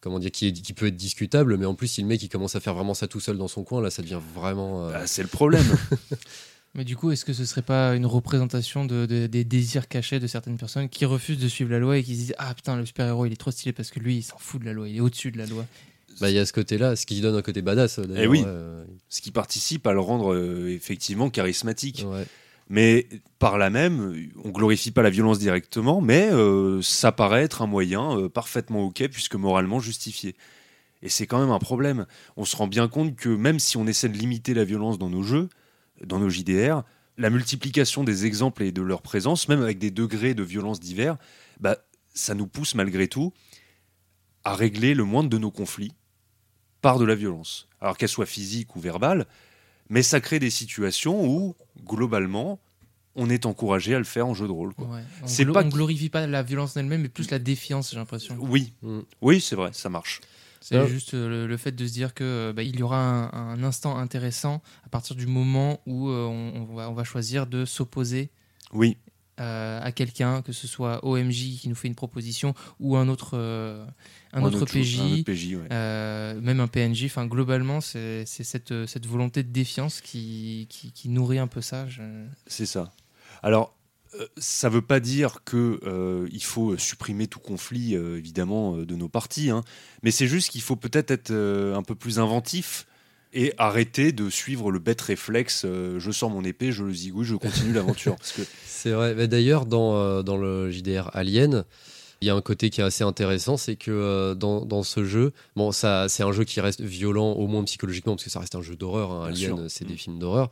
Comment dire, qui, est- qui peut être discutable, mais en plus, si le mec il commence à faire vraiment ça tout seul dans son coin, là, ça devient vraiment. euh,
Bah, c'est le problème. [laughs]
Mais du coup, est-ce que ce serait pas une représentation de, de- des désirs cachés de certaines personnes qui refusent de suivre la loi et qui se disent Ah putain, le super-héros il est trop stylé parce que lui il s'en fout de la loi, il est au-dessus de la loi.
Bah, il y a ce côté-là, ce qui donne un côté badass. d'ailleurs,
Eh oui.
euh,
Ce qui participe à le rendre euh, effectivement charismatique.
ouais.
Mais par là même, on glorifie pas la violence directement, mais euh, ça paraît être un moyen euh, parfaitement ok puisque moralement justifié. Et c'est quand même un problème. On se rend bien compte que même si on essaie de limiter la violence dans nos jeux, dans nos JDR, la multiplication des exemples et de leur présence, même avec des degrés de violence divers, bah, ça nous pousse malgré tout à régler le moindre de nos conflits par de la violence. Alors qu'elle soit physique ou verbale, mais ça crée des situations où, globalement, on est encouragé à le faire en jeu de rôle. quoi.
Ouais. On,
C'est
glo-
pas
on glorifie pas la violence en elle-même, mais plus la défiance, j'ai l'impression.
Oui,
Mm.
oui, c'est vrai, ça marche.
C'est
Ah.
juste euh, le, le fait de se dire que euh, bah, il y aura un, un instant intéressant à partir du moment où euh, on, on va, on va choisir de s'opposer
Oui,
euh, à quelqu'un, que ce soit OMJ qui nous fait une proposition ou un autre, euh, un
Ou
autre PJ.
un autre PJ, ouais.
euh, même un PNJ, enfin globalement c'est cette, cette volonté de défiance qui, qui, qui nourrit un peu ça. je-
C'est ça. Alors, ça veut pas dire que euh, il faut supprimer tout conflit, euh, évidemment, euh, de nos partis, hein. mais c'est juste qu'il faut peut-être être un peu plus inventif et arrêter de suivre le bête réflexe. euh, je sors mon épée, je le zigouille, je continue [laughs] l'aventure. Parce que
C'est vrai. Mais D'ailleurs, dans, euh, dans le JDR Alien, il y a un côté qui est assez intéressant, c'est que euh, dans, dans ce jeu, bon, ça, c'est un jeu qui reste violent, au moins psychologiquement, parce que ça reste un jeu d'horreur. hein. Alien, c'est
Mm.
des films d'horreur.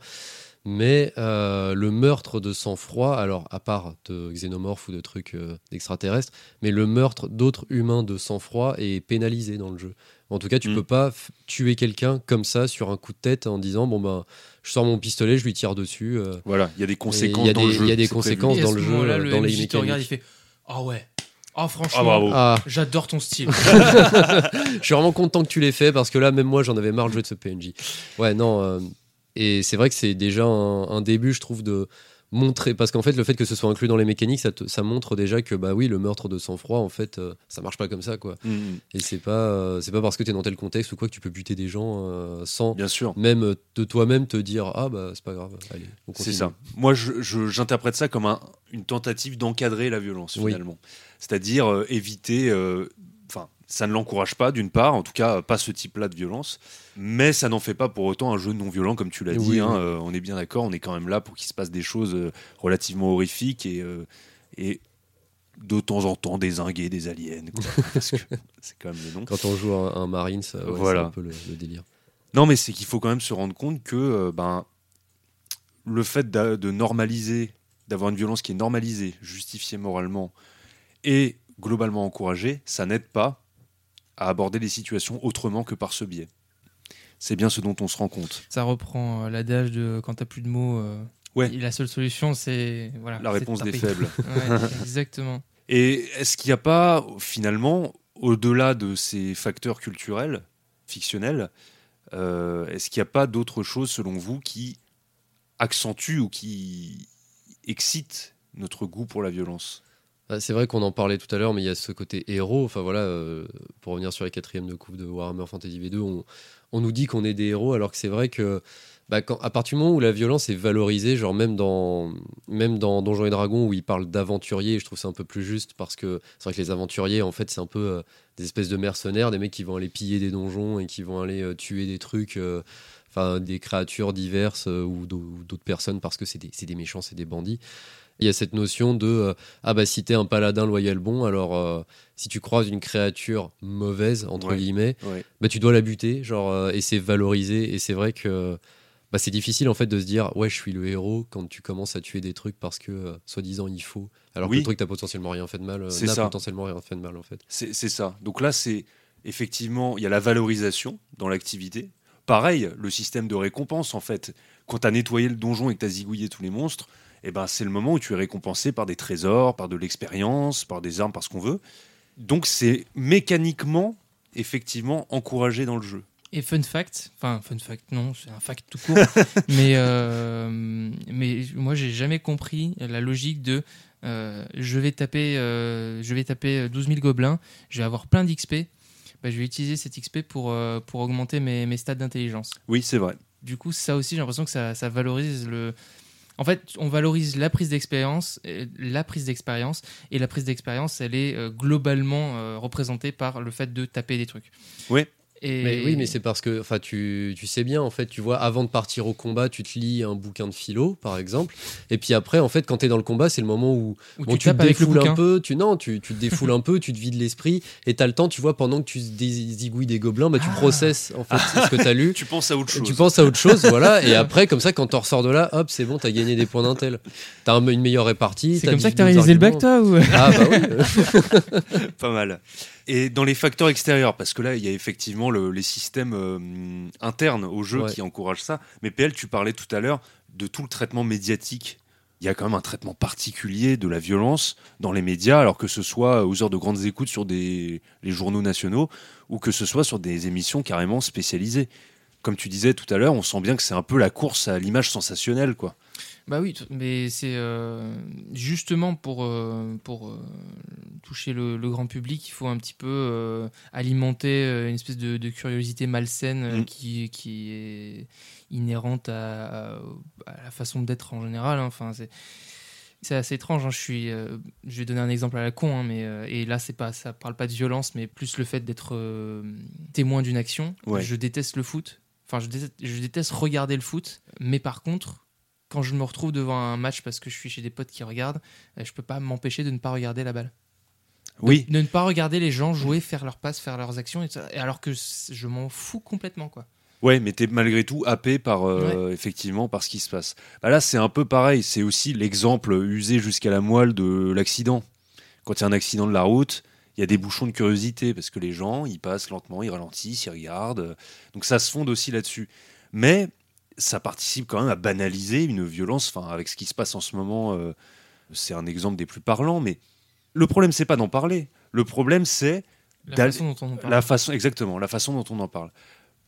Mais le meurtre de sang-froid, alors à part de xénomorphes ou de trucs d'extraterrestres, mais le meurtre d'autres humains de sang-froid est pénalisé dans le jeu. En tout cas, tu
Mm.
peux pas tuer quelqu'un comme ça sur un coup de tête en disant bon ben, je sors mon pistolet, je lui tire dessus. euh,
voilà, il y a des conséquences dans le jeu.
il y a des conséquences dans le jeu,
le
dans les
te regarde, il fait Ah ouais, ah franchement,
Ah.
Ah,
j'adore ton style. [laughs]
je suis vraiment content que tu l'aies fait parce que là, même moi, j'en avais marre de jouer de ce PNJ. Ouais, non. euh, et c'est vrai que c'est déjà un, un début, je trouve, de montrer. Parce qu'en fait, le fait que ce soit inclus dans les mécaniques, ça, te- ça montre déjà que, bah oui, le meurtre de sang-froid, en fait, euh, ça marche pas comme ça, quoi.
Mm,
Et c'est pas, euh, c'est pas parce que t'es dans tel contexte ou quoi que tu peux buter des gens euh, sans
bien sûr.
même de toi-même te dire ah bah c'est pas grave, allez, on
C'est ça. Moi, j'interprète ça comme un- une tentative d'encadrer la violence,
Oui.
finalement. C'est-à-dire éviter. Ça ne l'encourage pas, d'une part, en tout cas, pas ce type-là de violence. Mais ça n'en fait pas pour autant un jeu non violent, comme tu l'as dit. Hein,
oui.
euh, on est bien d'accord, on est quand même là pour qu'il se passe des choses euh, relativement horrifiques et. euh, et de temps en temps des aliens, quoi, [laughs] parce que c'est quand même le nom.
Quand on joue un, un ouais,
Voilà.
c'est un peu le, le délire.
Non, mais c'est qu'il faut quand même se rendre compte que ben, le fait de normaliser, d'avoir une violence qui est normalisée, justifiée moralement et globalement encouragée, ça n'aide pas à aborder les situations autrement que par ce biais. C'est bien ce dont on se rend compte.
Ça reprend euh, l'adage de quand t'as plus de mots. euh,
Ouais.
La seule solution, c'est voilà,
La
de
réponse des faibles. [laughs]
Ouais, exactement.
Et est-ce qu'il n'y a pas, finalement, au-delà de ces facteurs culturels, fictionnels, euh, est-ce qu'il n'y a pas d'autres choses, selon vous, qui accentuent ou qui excitent notre goût pour la violence?
C'est vrai qu'on en parlait tout à l'heure, mais il y a ce côté héros. Enfin voilà, euh, pour revenir sur les quatrièmes de coupe de Warhammer Fantasy V2, on, nous dit qu'on est des héros, alors que c'est vrai que bah, à partir du moment où la violence est valorisée, genre même dans, même dans Donjons et Dragons où ils parlent d'aventuriers, je trouve ça un peu plus juste parce que c'est vrai que les aventuriers, en fait, c'est un peu euh, des espèces de mercenaires, des mecs qui vont aller piller des donjons et qui vont aller euh, tuer des trucs. Enfin, des créatures diverses ou d'au- ou d'autres personnes parce que c'est c'est des méchants, c'est des bandits. Il y a cette notion de euh, ah bah si t'es un paladin loyal bon, alors euh, si tu croises une créature mauvaise entre
Ouais.
guillemets,
Ouais.
bah tu dois la buter, genre euh, et c'est valorisé et c'est vrai que bah, c'est difficile en fait de se dire ouais je suis le héros quand tu commences à tuer des trucs parce que euh, soi-disant il faut, alors que le truc t'as potentiellement rien fait de mal, n'a potentiellement rien fait de mal en fait.
C'est ça. Donc là, c'est effectivement, il y a la valorisation dans l'activité. Pareil, le système de récompense, en fait. Quand tu as nettoyé le donjon et que tu as zigouillé tous les monstres, eh ben, c'est le moment où tu es récompensé par des trésors, par de l'expérience, par des armes, par ce qu'on veut. Donc c'est mécaniquement, effectivement, encouragé dans le jeu.
Et fun fact, enfin fun fact, non, c'est un fact tout court. [laughs] mais euh, mais moi j'ai jamais compris la logique de euh, je vais taper euh, je vais taper 12 000 gobelins, je vais avoir plein d'XP. Bah, je vais utiliser cet XP pour, pour augmenter mes, mes stats d'intelligence.
Oui, c'est vrai.
Du coup, ça aussi, j'ai l'impression que ça, ça valorise le. En fait, on valorise la prise d'expérience, euh, la prise d'expérience, et la prise d'expérience, elle est euh, globalement euh, représentée par le fait de taper des trucs.
Ouais.
Et
Mais oui, mais c'est parce que, enfin, tu, tu sais bien, en fait, tu vois, avant de partir au combat, tu te lis un bouquin de philo, par exemple, et puis après, en fait, quand tu es dans le combat, c'est le moment où, bon,
tu
tu te défoules un peu, tu non, tu, tu te défoules un [laughs] peu, tu te vides l'esprit, et t'as le temps, tu vois, pendant que tu zigouilles des gobelins, bah, tu
Ah.
processes en fait ce que t'as lu. [laughs]
Tu penses à autre chose.
Tu penses à autre chose, voilà, [laughs] et après, comme ça, quand t'en ressors de là, hop, c'est bon, t'as gagné des points d'intel. T'as un- une meilleure répartie.
C'est comme ça que t'as réalisé le bac, toi ou...
Ah, bah oui.
Pas mal. Et dans les facteurs extérieurs, parce que là, il y a effectivement le- les systèmes euh, internes au jeu
Ouais.
qui encouragent ça. Mais PL, tu parlais tout à l'heure de tout le traitement médiatique. Il y a quand même un traitement particulier de la violence dans les médias, alors que ce soit aux heures de grandes écoutes sur des, les journaux nationaux ou que ce soit sur des émissions carrément spécialisées. Comme tu disais tout à l'heure, on sent bien que c'est un peu la course à l'image sensationnelle, quoi.
Bah oui, mais c'est euh, justement pour, euh, pour euh, toucher le, le grand public, il faut un petit peu alimenter une espèce de, de curiosité malsaine
Mm.
qui, qui est inhérente à, à- à la façon d'être en général. hein. Enfin, c'est c'est assez étrange. hein. Je suis, euh, je vais donner un exemple à la con, hein, mais euh, et là c'est pas, ça parle pas de violence, mais plus le fait d'être euh, témoin d'une action.
Ouais.
Je déteste le foot. Enfin, je déteste, je déteste regarder le foot, mais par contre, quand je me retrouve devant un match parce que je suis chez des potes qui regardent, euh, je peux pas m'empêcher de ne pas regarder la balle.
Oui,
De ne pas regarder les gens jouer, faire leurs passes, faire leurs actions, et ça- alors que je m'en fous complètement, quoi.
Ouais, mais t'es malgré tout happé par euh, effectivement par ce qui se passe. Bah là, c'est un peu pareil. C'est aussi l'exemple usé jusqu'à la moelle de l'accident. Quand il y a un accident de la route, il y a des bouchons de curiosité parce que les gens, ils passent lentement, ils ralentissent, ils regardent. Donc ça se fonde aussi là-dessus. Mais ça participe quand même à banaliser une violence. Enfin, avec ce qui se passe en ce moment, euh, c'est un exemple des plus parlants. Mais le problème, c'est pas d'en parler. Le problème, c'est
La façon dont on en parle.
la façon, exactement, la façon dont on en parle.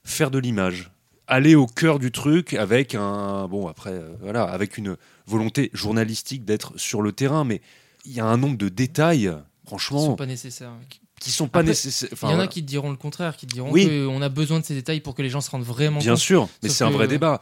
Faire de l'image. Aller au cœur du truc avec un. Bon, après, euh, voilà, avec une volonté journalistique d'être sur le terrain, mais il y a un nombre de détails,
Qui sont
franchement,
pas nécessaires.
Qui sont pas nécessaires.
Il y en a qui te diront le contraire, qui te diront
Oui.
qu'on a besoin de ces détails pour que les gens se rendent vraiment
Bien
compte.
sûr, mais c'est un vrai débat.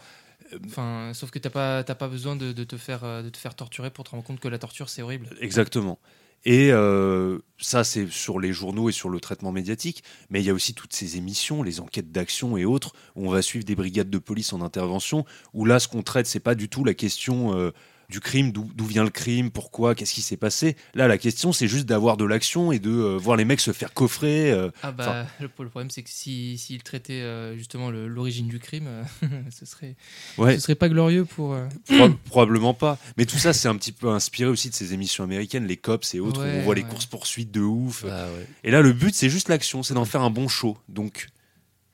Enfin, sauf que t'as pas, pas besoin de, de te faire, euh, de te faire torturer pour te rendre compte que la torture c'est horrible.
Exactement. Et euh, ça, c'est sur les journaux et sur le traitement médiatique. Mais il y a aussi toutes ces émissions, les enquêtes d'action et autres, où on va suivre des brigades de police en intervention, où là, ce qu'on traite, c'est pas du tout la question euh, du crime, d'où vient le crime, pourquoi, qu'est-ce qui s'est passé. Là, la question, c'est juste d'avoir de l'action et de euh, voir les mecs se faire coffrer. euh.
Ah bah, le, le problème c'est que si, s'il traitait euh, justement l'origine du crime, [laughs] ce serait,
Ouais.
ce serait pas glorieux pour. euh,
Pro- probablement pas. Mais tout ça, c'est un petit peu inspiré aussi de ces émissions américaines, les cops et autres, où on voit les courses-poursuites de ouf.
Ah ouais.
Et là, le but, c'est juste l'action, c'est d'en faire un bon show. Donc,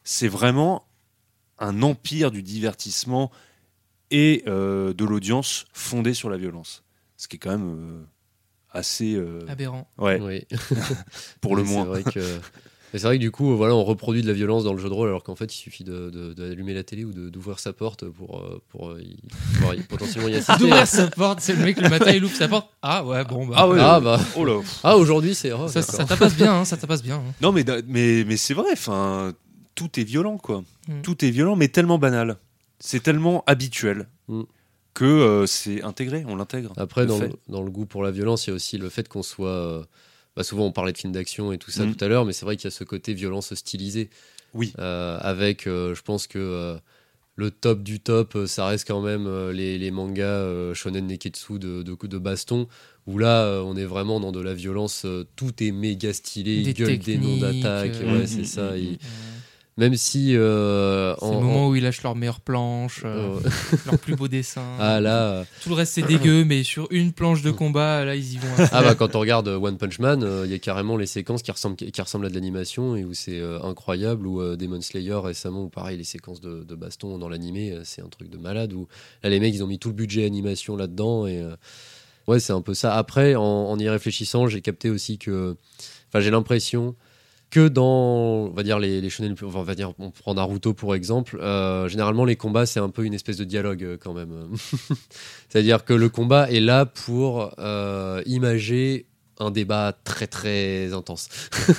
c'est vraiment un empire du divertissement et euh, de l'audience fondé sur la violence. Ce qui est quand même euh, assez. euh,
aberrant.
ouais,
Oui. [laughs]
pour [laughs] le moins.
C'est vrai que. mais C'est vrai que du coup, voilà, on reproduit de la violence dans le jeu de rôle, alors qu'en fait, il suffit d'allumer la télé ou d'ouvrir sa porte pour, pour y, pouvoir y- potentiellement y [laughs] assister.
D'ouvrir sa porte, c'est le mec le matin il ouvre sa porte. Ah ouais, bon bah.
Ah ouais.
Ah bah,
Oh là.
ah aujourd'hui c'est. oh,
Ça, ça tapasse bien, hein, ça tapasse bien. hein.
Non, mais, mais, mais c'est vrai, enfin, tout est violent, quoi.
Mm.
Tout est violent, mais tellement banal. C'est tellement habituel
Mm.
que euh, c'est intégré, on l'intègre.
Après,
Le
dans le, dans le goût pour la violence, il y a aussi le fait qu'on soit. euh, bah, souvent, on parlait de films d'action et tout ça
Mm.
tout à l'heure, mais c'est vrai qu'il y a ce côté violence stylisée.
Oui.
Euh, avec, euh, je pense que euh, le top du top, euh, ça reste quand même euh, les, les mangas euh, shonen neketsu de, de, de baston, où là, euh, on est vraiment dans de la violence. euh, tout est méga stylé,
Des
il gueule des noms d'attaque.
euh,
ouais,
mm,
c'est ça. il-. Même si. euh,
C'est le moment
en-
où ils lâchent leurs meilleures planches, euh,
euh, [laughs]
leurs plus beaux dessins.
ah là. euh,
Tout le reste c'est dégueu, mais sur une planche de combat, là ils y vont. [laughs]
Ah bah quand on regarde One Punch Man, euh, il y a carrément les séquences qui ressemblent, qui ressemblent à de l'animation et où c'est euh, incroyable. Ou euh, Demon Slayer récemment, où pareil les séquences de, de baston dans l'animé, euh, c'est un truc de malade. Où là les mecs ils ont mis tout le budget animation là-dedans et euh, ouais c'est un peu ça. Après en, en y réfléchissant, j'ai capté aussi que, enfin j'ai l'impression que dans, on va dire les, les shonen, on va dire, on prend Naruto pour exemple. euh, généralement les combats c'est un peu une espèce de dialogue euh, quand même. [laughs] C'est-à-dire que le combat est là pour euh, imager un débat très très intense.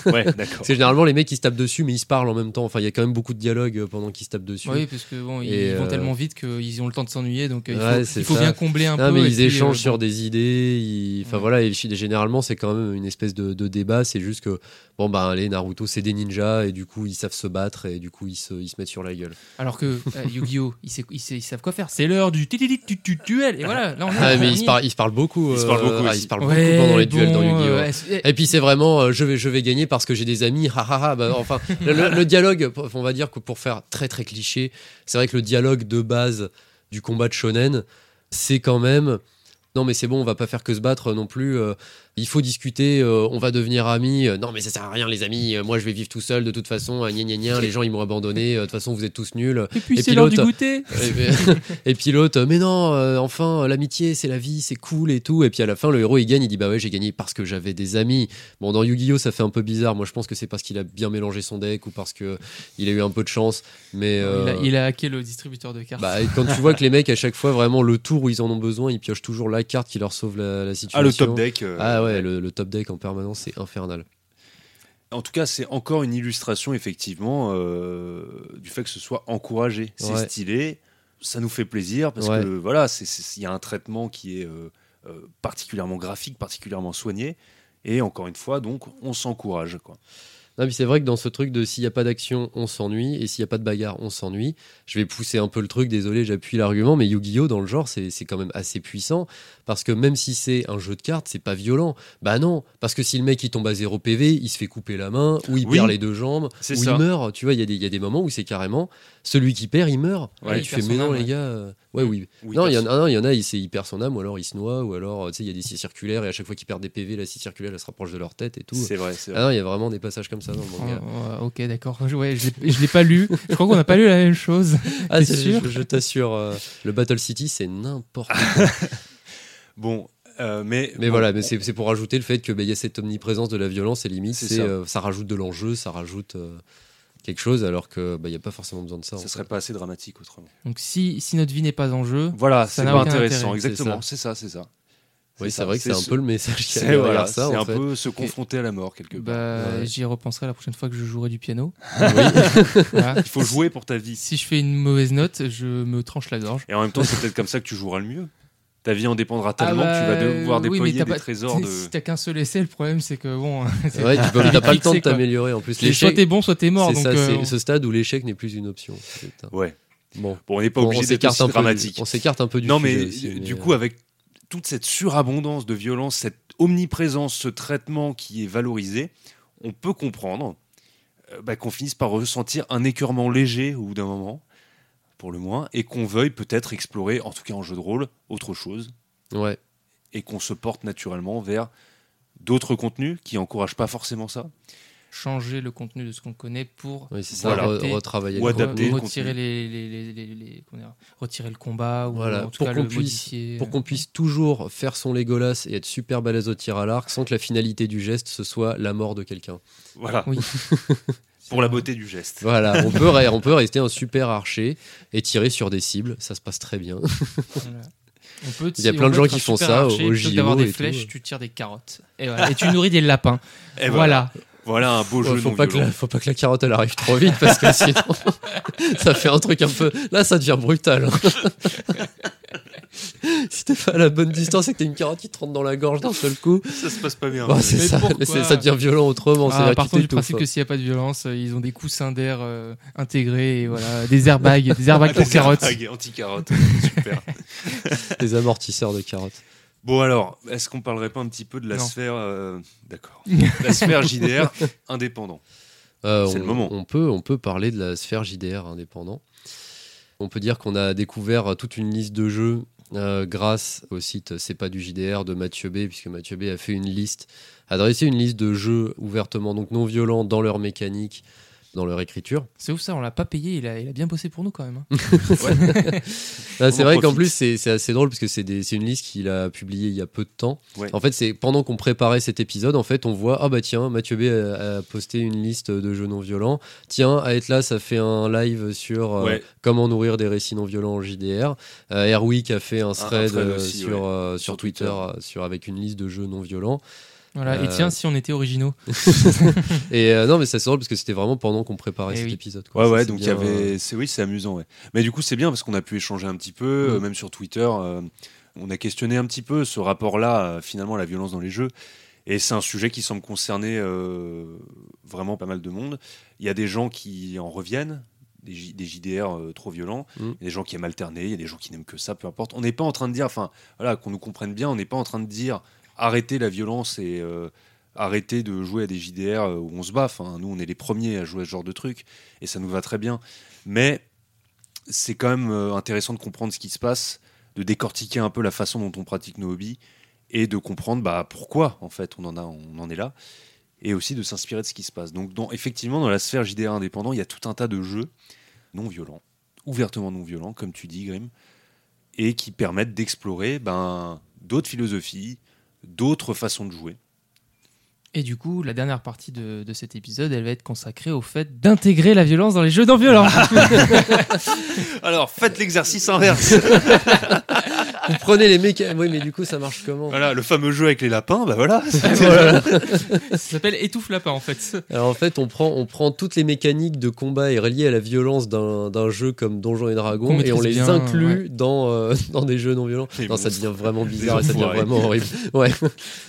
Ouais, [laughs] d'accord.
C'est généralement les mecs qui se tapent dessus, mais ils se parlent en même temps. Enfin, il y a quand même beaucoup de dialogue euh, pendant qu'ils se tapent dessus.
Oui, parce que bon, ils
Et,
vont
euh,
tellement vite qu'ils ont le temps de s'ennuyer, donc euh, il
Ouais,
faut, il bien combler un
Non,
peu.
mais ils
puis,
échangent
euh,
sur
bon.
des idées. ils- Enfin
Ouais.
voilà, et généralement c'est quand même une espèce de, de débat. C'est juste que bon bah allez Naruto c'est des ninjas et du coup ils savent se battre et du coup ils se, ils se mettent sur la gueule.
Alors que euh, Yu-Gi-Oh, [laughs] ils, sait- ils sait- ils savent quoi faire. C'est l'heure du tititi tu- tu- duel. Et voilà, là on.
Ah, mais ils se, parlent, beaucoup.
Ils se parlent beaucoup
ah, ils se parlent
Ouais,
beaucoup pendant les duels dans
euh,
Et puis c'est vraiment euh, je vais je vais gagner parce que j'ai des amis. Ha. Bah, enfin le, le- le dialogue, on va dire que pour faire très très cliché, c'est vrai que le dialogue de base du combat de shonen, c'est quand même non mais c'est bon, on va pas faire que se battre non plus. Il faut discuter, euh, on va devenir amis. Euh, non mais ça sert à rien les amis. euh, moi je vais vivre tout seul de toute façon. gna gna gna, les gens ils m'ont abandonné. De toute façon vous êtes tous nuls.
Et puis c'est l'heure du
l'autre-
goûter. [laughs]
Et, puis l'autre, mais non, euh, enfin, l'amitié, c'est la vie, c'est cool et tout. Et puis à la fin, le héros, il gagne, il dit, bah ouais, j'ai gagné parce que j'avais des amis. Bon, dans Yu-Gi-Oh, ça fait un peu bizarre. Moi, je pense que c'est parce qu'il a bien mélangé son deck ou parce que il a eu un peu de chance. Mais
Il, a, il a hacké le distributeur de cartes.
bah, et quand tu vois que les mecs, à chaque fois, vraiment, le tour où ils en ont besoin, ils piochent toujours la carte qui leur sauve la, la situation.
Ah, le top deck. euh,
Ah ouais, le, le top deck en permanence, c'est infernal.
En tout cas, c'est encore une illustration, effectivement, euh, du fait que ce soit encouragé. C'est
Ouais.
stylé, ça nous fait plaisir, parce
Ouais.
que voilà, il y a un traitement qui est euh, euh, particulièrement graphique, particulièrement soigné. Et encore une fois, donc, on s'encourage. quoi.
C'est vrai que dans ce truc de s'il n'y a pas d'action, on s'ennuie, et s'il n'y a pas de bagarre, on s'ennuie. Je vais pousser un peu le truc, désolé, j'appuie l'argument, mais Yu-Gi-Oh! dans le genre, c'est quand même assez puissant, parce que même si c'est un jeu de cartes, c'est pas violent. Bah non, parce que si le mec il tombe à 0 PV, il se fait couper la main, ou il
Oui.
perd les deux jambes, ou
ça.
il meurt. Tu vois, il y, a des- il y a des moments où c'est carrément celui qui perd, il meurt.
Ouais,
et
il
tu
perd
fais, mais non,
âme,
les
ouais.
gars. euh, Ouais, oui.
Oui,
non, il y, en a, non, il y en a, il, perd son âme, ou alors il se noie, ou alors, tu sais, il y a des scies circulaires, et à chaque fois qu'ils perdent des PV, la scie circulaire, elle se rapproche de leur tête et tout.
C'est vrai, c'est vrai.
Ah non, il y a vraiment des passages comme ça dans le
Oh,
manga.
ouais, ok, d'accord. Je- Ouais, je l'ai- pas lu. Je crois qu'on n'a pas lu la même chose.
Ah,
T'es
c'est-
sûr
je, je t'assure, euh, le Battle City, c'est n'importe quoi. [laughs]
Bon, euh, mais.
mais
bon,
voilà, mais c'est pour rajouter le fait qu'il y a cette omniprésence de la violence et limite,
ça.
euh, ça. rajoute de l'enjeu, ça rajoute euh, quelque chose, alors que bah, il n'y a pas forcément besoin de ça.
Ça
fait.
serait pas assez dramatique autrement.
Donc si, si notre vie n'est pas en jeu,
Voilà,
Ça
c'est pas
aucun
intéressant.
intérêt.
Exactement,
C'est
ça, c'est ça.
Oui,
ça,
c'est vrai que c'est un peu le message qui
C'est
est
voilà,
ça.
c'est un
fait.
peu se confronter à la mort quelque part.
bah,
Ouais.
j'y repenserai la prochaine fois que je jouerai du piano. [laughs] Voilà. [laughs]
Il faut jouer pour ta vie.
Si je fais une mauvaise note, je me tranche la gorge.
Et en même temps, c'est peut-être comme ça que tu joueras le mieux. Ta vie en dépendra tellement
Ah
que tu vas
bah,
devoir
oui, mais
déployer
t'as
des
pas-
trésors de.
Si t'as qu'un seul essai, le problème c'est que bon, [laughs]
Ouais, tu peux- t'as pas le temps de t'améliorer en plus.
soit
L'échec,
t'es bon, soit t'es mort.
c'est
euh,
c'est ce stade où l'échec n'est plus une option.
Ouais.
Bon,
Bon, on n'est pas
Bon,
obligé d'être
s'écarte
aussi
un peu.
dramatique.
On s'écarte un peu du
non,
sujet
mais
aussi, mais,
du
euh,
coup, avec toute cette surabondance de violence, cette omniprésence, ce traitement qui est valorisé, on peut comprendre euh, bah, qu'on finisse par ressentir un écœurement léger au bout d'un moment, pour le moins, et qu'on veuille peut-être explorer, en tout cas en jeu de rôle, autre chose,
Ouais.
et qu'on se porte naturellement vers d'autres contenus qui encouragent pas forcément ça.
changer le contenu de ce qu'on connaît pour
Oui, c'est ça, retravailler
Ou
le
adapter le
retirer les, les, les, les- les- comment dire, retirer le combat ou
Voilà,
en tout
pour qu'on puisse-. Pour qu'on puisse toujours faire son Legolas et être super balèze au tir à l'arc sans que la finalité du geste ce soit la mort de quelqu'un.
Voilà,
Oui. [laughs]
pour la beauté du geste.
Voilà, on peut, re- on peut rester un super archer et tirer sur des cibles, ça se passe très bien.
Voilà. On peut
Il y a plein de gens qui font ça au-
archer,
au
que d'avoir
JO
des
et
flèches,
tout.
tu tires des carottes. Et, voilà. Et tu nourris des lapins.
Et
voilà.
Voilà un beau jeu
faut,
non
pas que la, faut pas que la carotte elle arrive trop vite parce que sinon [laughs] ça fait un truc un peu. Là ça devient brutal. [laughs] [laughs] si t'es pas à la bonne distance et que t'as une carotte qui te rentre dans la gorge d'un seul coup,
Ça se passe pas bien.
bah, c'est
Mais
ça,
pourquoi
ça devient violent autrement.
Ah, partant du principe que s'il n'y a pas de violence, euh, ils ont des coussins d'air euh, intégrés et voilà, des airbags, [laughs] des airbags pour
Des
carottes.
airbags Anti-carotte. [laughs] Super.
Des amortisseurs de carottes.
Bon alors, est-ce qu'on parlerait pas un petit peu de la
Non.
sphère, euh, d'accord, la sphère JDR indépendant
Euh,
C'est
on,
le moment.
On peut, on peut parler de la sphère JDR indépendant. On peut dire qu'on a découvert toute une liste de jeux euh, grâce au site C'est pas du JDR de Mathieu B, puisque Mathieu B a fait une liste, a dressé une liste de jeux ouvertement donc non violents dans leur mécanique, dans leur écriture.
C'est ouf ça, on l'a pas payé, il a, il a bien bossé pour nous quand même. hein. [laughs]
Ah, c'est vrai qu'en plus c'est assez drôle parce que c'est une liste qu'il a publiée il y a peu de temps.
Ouais.
En fait, c'est pendant qu'on préparait cet épisode, en fait, on voit ah bah tiens, Mathieu B a, a posté une liste de jeux non violents. Tiens, à être là, ça fait un live sur euh,
Ouais.
comment nourrir des récits non violents en JDR. Euh, Airwick a fait un thread,
thread
euh,
aussi,
sur
ouais.
euh, sur
Sur
Twitter,
Twitter.
sur avec une liste de jeux non violents.
Voilà.
Euh,
Et tiens, si on était originaux. [laughs]
Et euh, non, mais ça c'est drôle parce que c'était vraiment pendant qu'on préparait
Eh
cet
oui.
épisode. quoi.
Ouais,
Ça,
ouais, donc il y avait. c'est Oui, c'est amusant, ouais. Mais du coup, c'est bien parce qu'on a pu échanger un petit peu,
Mm.
euh, même sur Twitter. euh, on a questionné un petit peu ce rapport-là, euh, finalement, à la violence dans les jeux. Et c'est un sujet qui semble concerner euh, vraiment pas mal de monde. Il y a des gens qui en reviennent, des, J- des JDR euh, trop violents,
Mm.
il y a des gens qui aiment alterner, il y a des gens qui n'aiment que ça, peu importe. On n'est pas en train de dire, enfin, voilà, qu'on nous comprenne bien, on n'est pas en train de dire arrêtez la violence et euh, arrêtez de jouer à des JDR euh, où on se bat. Enfin, nous, on est les premiers à jouer à ce genre de truc et ça nous va très bien. Mais c'est quand même euh, intéressant de comprendre ce qui se passe, de décortiquer un peu la façon dont on pratique nos hobbies et de comprendre bah, pourquoi en fait on en, est là et aussi de s'inspirer de ce qui se passe. Donc effectivement dans la sphère JDR indépendant, il y a tout un tas de jeux non violents, ouvertement non violents comme tu dis Grim, et qui permettent d'explorer ben, d'autres philosophies, d'autres façons de jouer.
Et du coup, la dernière partie de, de cet épisode, elle va être consacrée au fait d'intégrer la violence dans les jeux non violents. [laughs]
Alors faites l'exercice inverse. [laughs]
Vous prenez les mécaniques. Oui, mais du coup, ça marche comment?
Voilà, le fameux jeu avec les lapins, bah [laughs] voilà.
Voilà.
Ça s'appelle étouffe lapin en fait.
Alors en fait, on prend, on prend toutes les mécaniques de combat et reliées à la violence d'un d'un jeu comme Donjons et Dragons et on les
bien,
inclut
ouais.
dans, euh, [laughs] dans des jeux non violents.
Les
non, ça devient vraiment
Les
bizarre et ça devient vraiment horrible. [laughs] Ouais.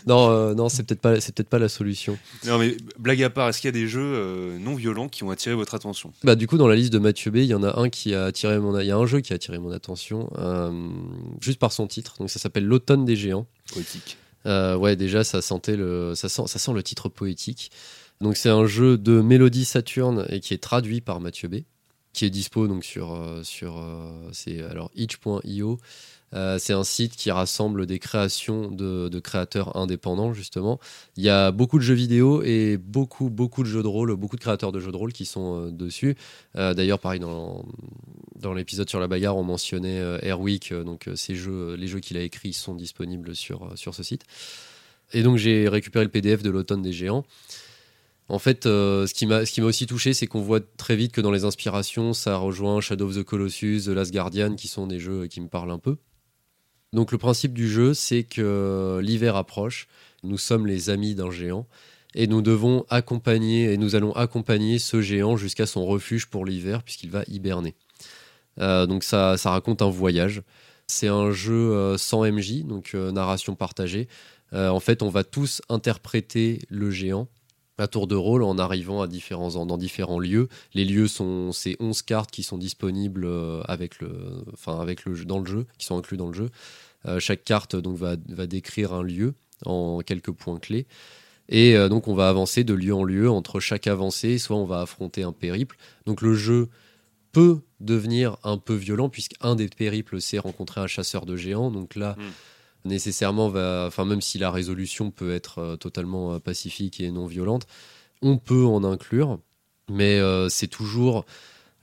Non, euh, non, c'est peut-être pas, c'est peut-être pas la solution.
Non mais blague à part, est-ce qu'il y a des jeux euh, non violents qui ont attiré votre attention?
Bah du coup, dans la liste de Mathieu B, il y en a un qui a attiré mon, il y a un jeu qui a attiré mon attention euh, juste par son titre. Donc ça s'appelle l'automne des géants.
Poétique.
Euh, ouais, déjà, ça sentait le, ça sent, ça sent le titre poétique. Donc, c'est un jeu de Mélodie Saturne et qui est traduit par Mathieu B, qui est dispo donc sur, euh, sur euh, c'est alors itch.io. Euh, c'est un site qui rassemble des créations de, créateurs indépendants justement. Il y a beaucoup de jeux vidéo et beaucoup beaucoup de jeux de rôle, beaucoup de créateurs de jeux de rôle qui sont euh, dessus. Euh, D'ailleurs, pareil dans dans l'épisode sur la bagarre, on mentionnait Airwick, donc ces jeux, les jeux qu'il a écrits sont disponibles sur, sur ce site. Et donc j'ai récupéré le PDF de l'automne des géants. En fait, ce qui m'a aussi touché, c'est qu'on voit très vite que dans les inspirations, ça rejoint Shadow of the Colossus, The Last Guardian, qui sont des jeux qui me parlent un peu. Donc le principe du jeu, c'est que l'hiver approche, nous sommes les amis d'un géant, et nous devons accompagner, et nous allons accompagner ce géant jusqu'à son refuge pour l'hiver, puisqu'il va hiberner. Euh, donc ça, raconte un voyage. C'est un jeu euh, sans MJ, donc euh, narration partagée. En fait, on va tous interpréter le géant à tour de rôle en arrivant à différents, dans différents lieux. Les lieux sont ces 11 cartes qui sont disponibles euh, avec le, dans le jeu, qui sont inclus dans le jeu. Euh, chaque carte va, décrire un lieu en quelques points clés. Et euh, donc on va avancer de lieu en lieu. Entre chaque avancée, soit on va affronter un périple. Donc le jeu peut devenir un peu violent puisqu'un des périples c'est rencontrer un chasseur de géants. Donc là, nécessairement, va, enfin même si la résolution peut être euh, totalement euh, pacifique et non violente, on peut en inclure. Mais euh, c'est toujours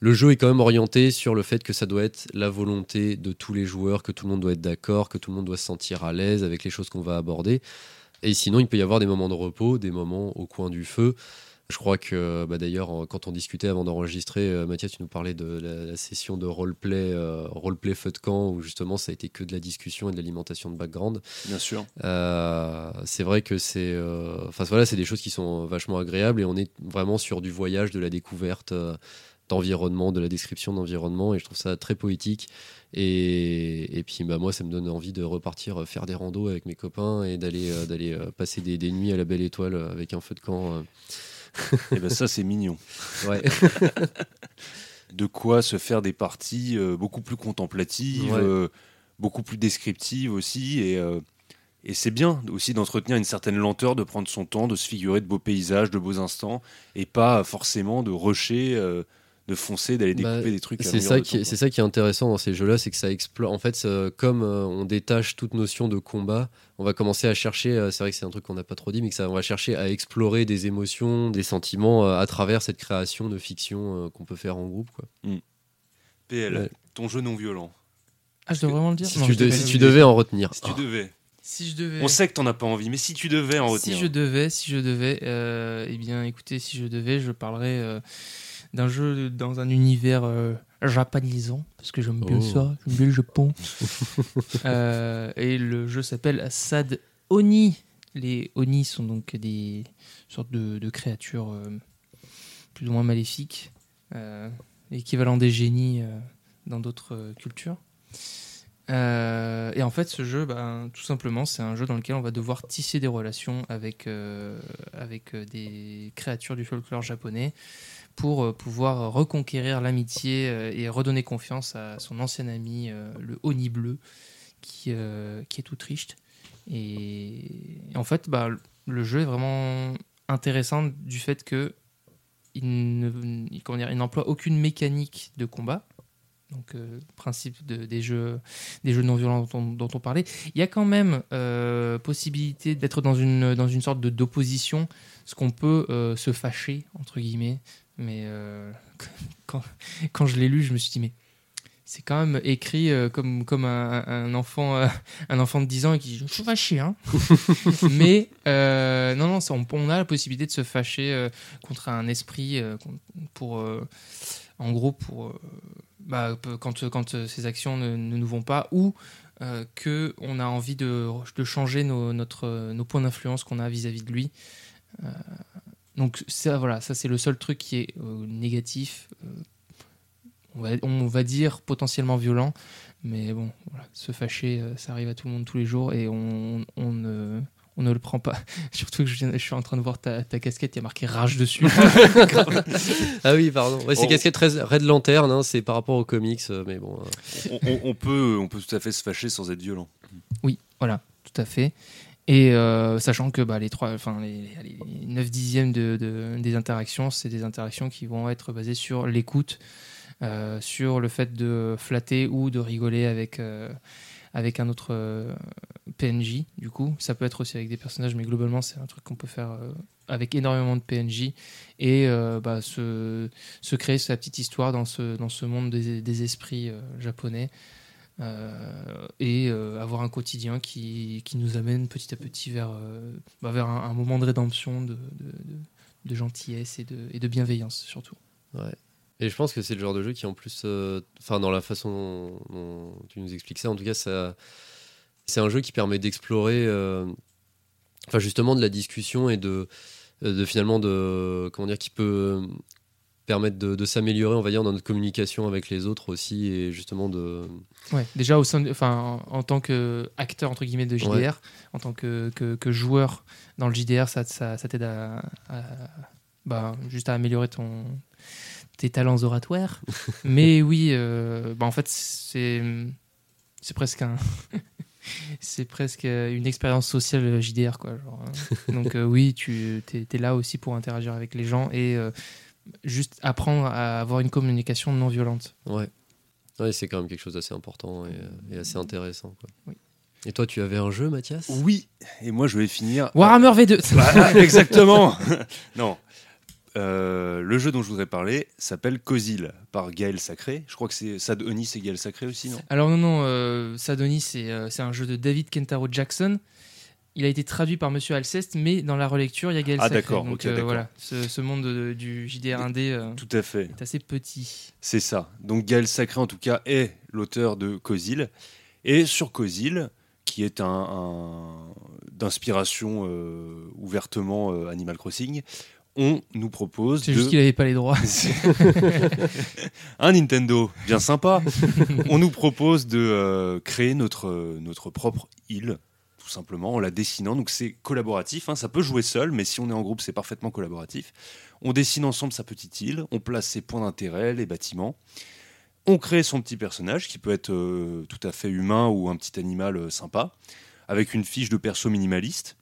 le jeu est quand même orienté sur le fait que ça doit être la volonté de tous les joueurs, que tout le monde doit être d'accord, que tout le monde doit se sentir à l'aise avec les choses qu'on va aborder. Et sinon, il peut y avoir des moments de repos, des moments au coin du feu. Je crois que bah, d'ailleurs, quand on discutait avant d'enregistrer, euh, Mathias, tu nous parlais de la, la session de roleplay, euh, roleplay feu de camp, où justement ça a été que de la discussion et de l'alimentation de background.
Bien sûr.
Euh, c'est vrai que c'est, euh, enfin voilà, c'est des choses qui sont vachement agréables et on est vraiment sur du voyage, de la découverte d'environnement, de la description d'environnement et je trouve ça très poétique. Et, et puis bah moi, ça me donne envie de repartir faire des randos avec mes copains et d'aller d'aller passer des, des nuits à la belle étoile avec un feu de camp. [laughs]
Et ben ça c'est mignon.
Ouais. [laughs]
De quoi se faire des parties euh, beaucoup plus contemplatives,
Ouais.
euh, beaucoup plus descriptives aussi et euh, et c'est bien aussi d'entretenir une certaine lenteur, de prendre son temps, de se figurer de beaux paysages, de beaux instants, et pas forcément de rusher, de foncer, d'aller
Bah,
découper des trucs.
C'est ça, qui c'est ça qui est intéressant dans ces jeux-là, c'est que ça explore. En fait, comme euh, on détache toute notion de combat, on va commencer à chercher. euh, c'est vrai que c'est un truc qu'on n'a pas trop dit, mais que ça, on va chercher à explorer des émotions, des sentiments euh, à travers cette création de fiction qu'on peut faire en groupe. Quoi.
PL,
Ouais.
ton jeu non violent.
Ah, je dois vraiment le dire
Si,
Non,
tu, de-
devais-
si tu devais en retenir.
Si tu devais.
Si je devais.
On sait que t'en as pas envie, mais si tu devais en
Si
retenir.
je devais, si je devais, euh, eh bien, écoutez, si je devais, je parlerais euh, d'un jeu dans un univers euh, japonisant, parce que j'aime bien
Oh.
ça, j'aime bien le Japon. [laughs] Euh, et le jeu s'appelle Sad Oni Les Oni sont donc des sortes de, de créatures euh, plus ou moins maléfiques, euh, équivalent des génies dans d'autres cultures. Euh, et en fait, ce jeu, ben, tout simplement, c'est un jeu dans lequel on va devoir tisser des relations avec, euh, avec des créatures du folklore japonais pour euh, pouvoir reconquérir l'amitié euh, et redonner confiance à son ancien ami, euh, le Oni bleu, qui, qui est tout triste. Et, en fait, bah, le jeu est vraiment intéressant du fait que il n'emploie aucune mécanique de combat. Donc, euh, principe de- des, jeux, des jeux non violents dont on, parlait. Il y a quand même possibilité d'être dans une, dans une sorte d'opposition, ce qu'on peut se fâcher, entre guillemets. Mais euh, [laughs] quand, quand je l'ai lu, je me suis dit, mais c'est quand même écrit euh, comme, comme un, un enfant, euh, un enfant de 10 ans qui dit Je suis fâché, hein. [laughs] Mais euh, non, non, ça, on, on a la possibilité de se fâcher euh, contre un esprit pour, en gros, pour bah, quand, quand ces actions ne, ne nous vont pas ou euh, que on a envie de, de changer nos, notre, nos points d'influence qu'on a vis-à-vis de lui. Euh, donc ça, voilà, ça c'est le seul truc qui est euh, négatif. euh, on, va, on va dire potentiellement violent, mais bon, voilà, se fâcher, euh, ça arrive à tout le monde tous les jours et on, on ne, on ne le prend pas. [laughs] Surtout que je, viens- je suis en train de voir ta, ta casquette, il y a marqué rage dessus. [laughs] [laughs]
Ah oui, pardon. Ouais, c'est
Oh.
casquette Red Red Lantern, hein, c'est par rapport aux comics, euh, mais bon. euh,
on, on- on peut, on peut tout à fait se fâcher sans être violent.
Oui, voilà, tout à fait. Et euh, sachant que bah, les, les, les 9 dixièmes de, de- des interactions, c'est des interactions qui vont être basées sur l'écoute, euh, sur le fait de flatter ou de rigoler avec, euh, avec un autre PNJ, du coup. Ça peut être aussi avec des personnages, mais globalement, c'est un truc qu'on peut faire avec énormément de PNJ et bah, se, créer sa petite histoire dans ce, dans ce monde des, esprits japonais. Euh, et euh, avoir un quotidien qui, qui nous amène petit à petit vers, euh, bah, vers un, moment de rédemption, de, de, gentillesse et de, et de bienveillance surtout.
Et je pense que c'est le genre de jeu qui, en plus, enfin, dans la façon dont, tu nous expliques ça, en tout cas, ça, c'est un jeu qui permet d'explorer, enfin, justement, de la discussion et de, de finalement, de, comment dire, qui peut permettre de, de s'améliorer, on va dire, dans notre communication avec les autres aussi, et justement de.
Ouais, déjà au sein de- enfin, en, en tant qu'acteur entre guillemets de JDR,
Ouais.
en tant que, que, que joueur dans le JDR, ça, ça, ça t'aide à, à- bah, juste à améliorer ton, tes talents oratoires. [laughs] Mais oui, euh, bah, en fait, c'est c'est presque un. [laughs] C'est presque une expérience sociale JDR. Quoi, genre, hein. [laughs] Donc, euh, oui, tu es, là aussi pour interagir avec les gens et euh, juste apprendre à avoir une communication non violente.
Ouais. Ouais, c'est quand même quelque chose d'assez important et, euh, et assez intéressant. Quoi.
Oui.
Et toi, tu avais un jeu, Mathias?
Oui, et moi je vais finir.
Warhammer V2 [laughs]
Voilà, [laughs] exactement. [laughs] non. Euh, le jeu dont je voudrais parler s'appelle Kozil par Gaël Sacré. Je crois que c'est Sadoni, c'est Gaël Sacré aussi, non?
Alors non, non, euh, Sadonis, c'est euh, c'est un jeu de David Kentaro Jackson. Il a été traduit par Monsieur Alceste, mais dans la relecture, il y a Gaël
Ah,
Sacré.
d'accord,
Donc euh, voilà, ce, ce monde de- du JDR 1D euh,
Tout à fait.
est assez petit.
C'est ça. Donc Gaël Sacré, en tout cas, est l'auteur de Kozil. Et sur Kozil, qui est un, un- d'inspiration euh, ouvertement Animal Crossing, on nous propose
C'est
de...
juste qu'il n'avait pas les droits. [laughs]
un Nintendo bien sympa. [laughs] on nous propose de créer notre, notre propre île, tout simplement, en la dessinant. Donc c'est collaboratif, hein. ça peut jouer seul, mais si on est en groupe, c'est parfaitement collaboratif. On dessine ensemble sa petite île, on place ses points d'intérêt, les bâtiments. On crée son petit personnage qui peut être euh, tout à fait humain ou un petit animal euh, sympa, avec une fiche de perso minimaliste.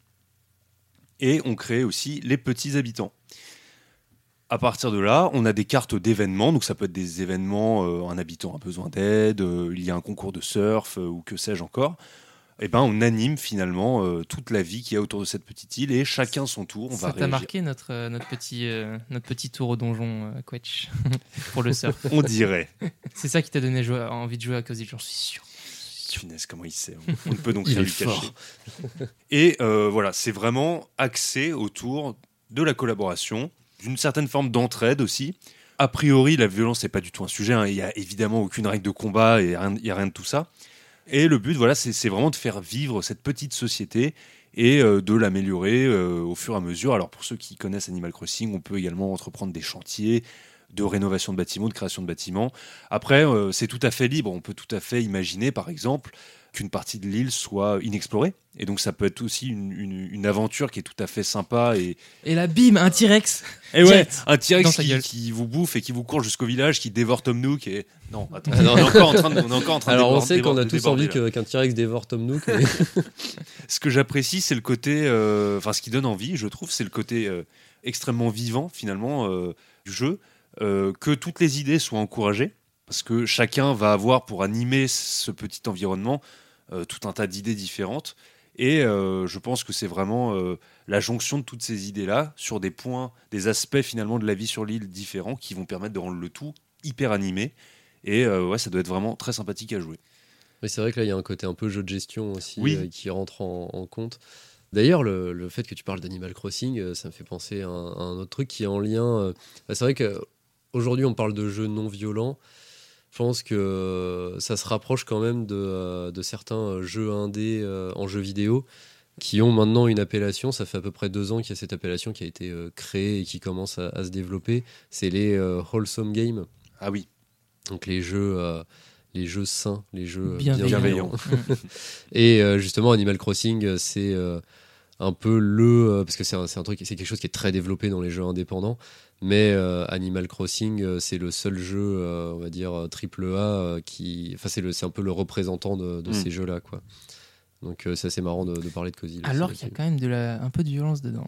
Et on crée aussi les petits habitants. À partir de là, on a des cartes d'événements. Donc, ça peut être des événements, euh, un habitant a besoin d'aide, il y a un concours de surf ou que sais-je encore. Et ben, on anime finalement euh, toute la vie qu'il y a autour de cette petite île et chacun son tour, on va
Ça t'a marqué notre, euh, notre, petit, euh, notre petit tour au donjon euh, Quetch [laughs] pour le surf? [laughs]
On dirait. [laughs]
C'est ça qui t'a donné jouer- envie de jouer à Cozy, j'en suis sûr.
Punaise, comment il sait. On, on ne peut donc
Il
rien
est
lui
fort.
cacher. Et euh, voilà, c'est vraiment axé autour de la collaboration, d'une certaine forme d'entraide aussi. A priori, la violence n'est pas du tout un sujet. hein. Il n'y a évidemment aucune règle de combat et il n'y a rien de tout ça. Et le but, voilà, c'est vraiment de faire vivre cette petite société et euh, de l'améliorer euh, au fur et à mesure. Alors pour ceux qui connaissent Animal Crossing, on peut également entreprendre des chantiers de rénovation de bâtiments, de création de bâtiments. Après, euh, c'est tout à fait libre. On peut tout à fait imaginer, par exemple, qu'une partie de l'île soit inexplorée. Et donc ça peut être aussi une, une- une aventure qui est tout à fait sympa et,
Et là, bim, un T-Rex.
et ouais, un T-Rex qui, vous bouffe et qui vous court jusqu'au village, qui dévore Tom Nook et non, attends,
Ah non.
on est [laughs] encore en train de, on est encore en train de
Alors on sait qu'on a tous envie qu'un T-Rex dévore Tom Nook. mais- [laughs]
Ce que j'apprécie, c'est le côté, euh, enfin ce qui donne envie, je trouve, c'est le côté euh, extrêmement vivant finalement euh, du jeu, euh, que toutes les idées soient encouragées, parce que chacun va avoir pour animer ce petit environnement euh, tout un tas d'idées différentes. Et euh, je pense que c'est vraiment la jonction de toutes ces idées-là sur des points, des aspects finalement de la vie sur l'île différents qui vont permettre de rendre le tout hyper animé. Et ouais, ça doit être vraiment très sympathique à jouer.
Mais c'est vrai que là, il y a un côté un peu jeu de gestion aussi
Oui.
qui rentre en, en compte. D'ailleurs, le, le fait que tu parles d'Animal Crossing, ça me fait penser à un, à un autre truc qui est en lien. bah, c'est vrai qu'aujourd'hui, on parle de jeux non violents. Je pense que euh, ça se rapproche quand même de, euh, de certains euh, jeux indés en jeux vidéo qui ont maintenant une appellation. Ça fait à peu près deux ans qu'il y a cette appellation qui a été créée et qui commence à, à se développer. C'est les euh, wholesome games,
Ah oui,
donc les jeux, euh, les jeux sains, les jeux
Bienveillants.
bienveillants. [laughs] Et euh, justement, Animal Crossing, c'est euh, un peu le. euh, parce que c'est un, c'est un truc, c'est quelque chose qui est très développé dans les jeux indépendants. Mais euh, Animal Crossing, euh, c'est le seul jeu, euh, on va dire, triple A qui. Enfin, c'est le- c'est un peu le représentant de, de
Mm.
ces jeux-là, quoi. Donc, euh, c'est assez marrant de, de parler de Cozy.
Alors qu'il y a quand même de la, un peu de violence dedans.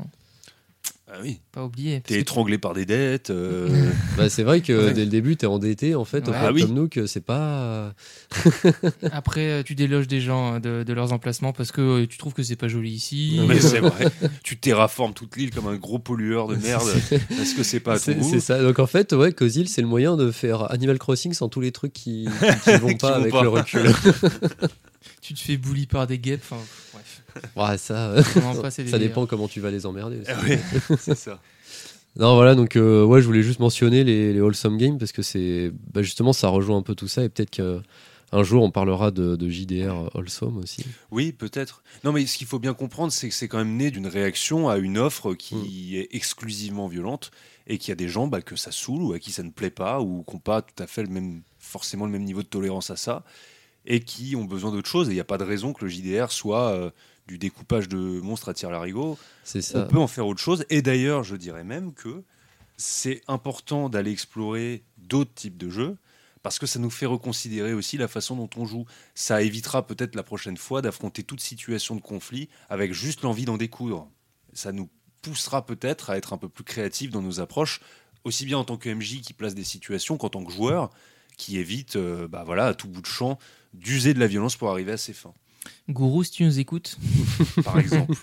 Ah oui.
Pas parce
T'es
que-
étranglé par des dettes. euh, [laughs]
Bah, c'est vrai que
Ouais.
dès le début, t'es endetté, en fait.
Ouais.
Ah oui.
Tom Nook, c'est pas. [laughs]
Après, euh, tu déloges des gens euh, de, de leurs emplacements parce que euh, tu trouves que c'est pas joli ici. [laughs]
Mais
Euh,
c'est vrai. Tu terraformes toute l'île comme un gros pollueur de merde. Est-ce que c'est pas à ton
C'est ça. Donc en fait, ouais, Cozil, c'est le moyen de faire Animal Crossing sans tous les trucs qui, qui, qui vont
Qui
pas
vont
avec
pas.
le recul.
Tu te fais bully par des guêpes. Enfin, bref. [laughs]
ouais, ça,
des
ça dépend comment tu vas les emmerder. aussi.
Ah oui, [laughs] c'est ça.
Non, voilà, donc euh, ouais, je voulais juste mentionner les, les Wholesome Games parce que c'est bah, justement ça rejoint un peu tout ça et peut-être qu'un jour on parlera de, de JDR Wholesome aussi.
Oui, peut-être. Non, mais ce qu'il faut bien comprendre, c'est que c'est quand même né d'une réaction à une offre qui est exclusivement violente et qu'il y a des gens bah, que ça saoule ou à qui ça ne plaît pas ou qui n'ont pas tout à fait le même, forcément le même niveau de tolérance à ça et qui ont besoin d'autre chose. Et il n'y a pas de raison que le JDR soit euh, du découpage de monstres à tir larigot.
C'est
On peut en faire autre chose. Et d'ailleurs, je dirais même que c'est important d'aller explorer d'autres types de jeux parce que ça nous fait reconsidérer aussi la façon dont on joue. Ça évitera peut-être la prochaine fois d'affronter toute situation de conflit avec juste l'envie d'en découdre. Ça nous poussera peut-être à être un peu plus créatifs dans nos approches, aussi bien en tant que MJ qui place des situations qu'en tant que joueur qui évite euh, bah voilà, à tout bout de champ d'user de la violence pour arriver à ses fins,
Gourou, si tu nous écoutes, [laughs]
par exemple.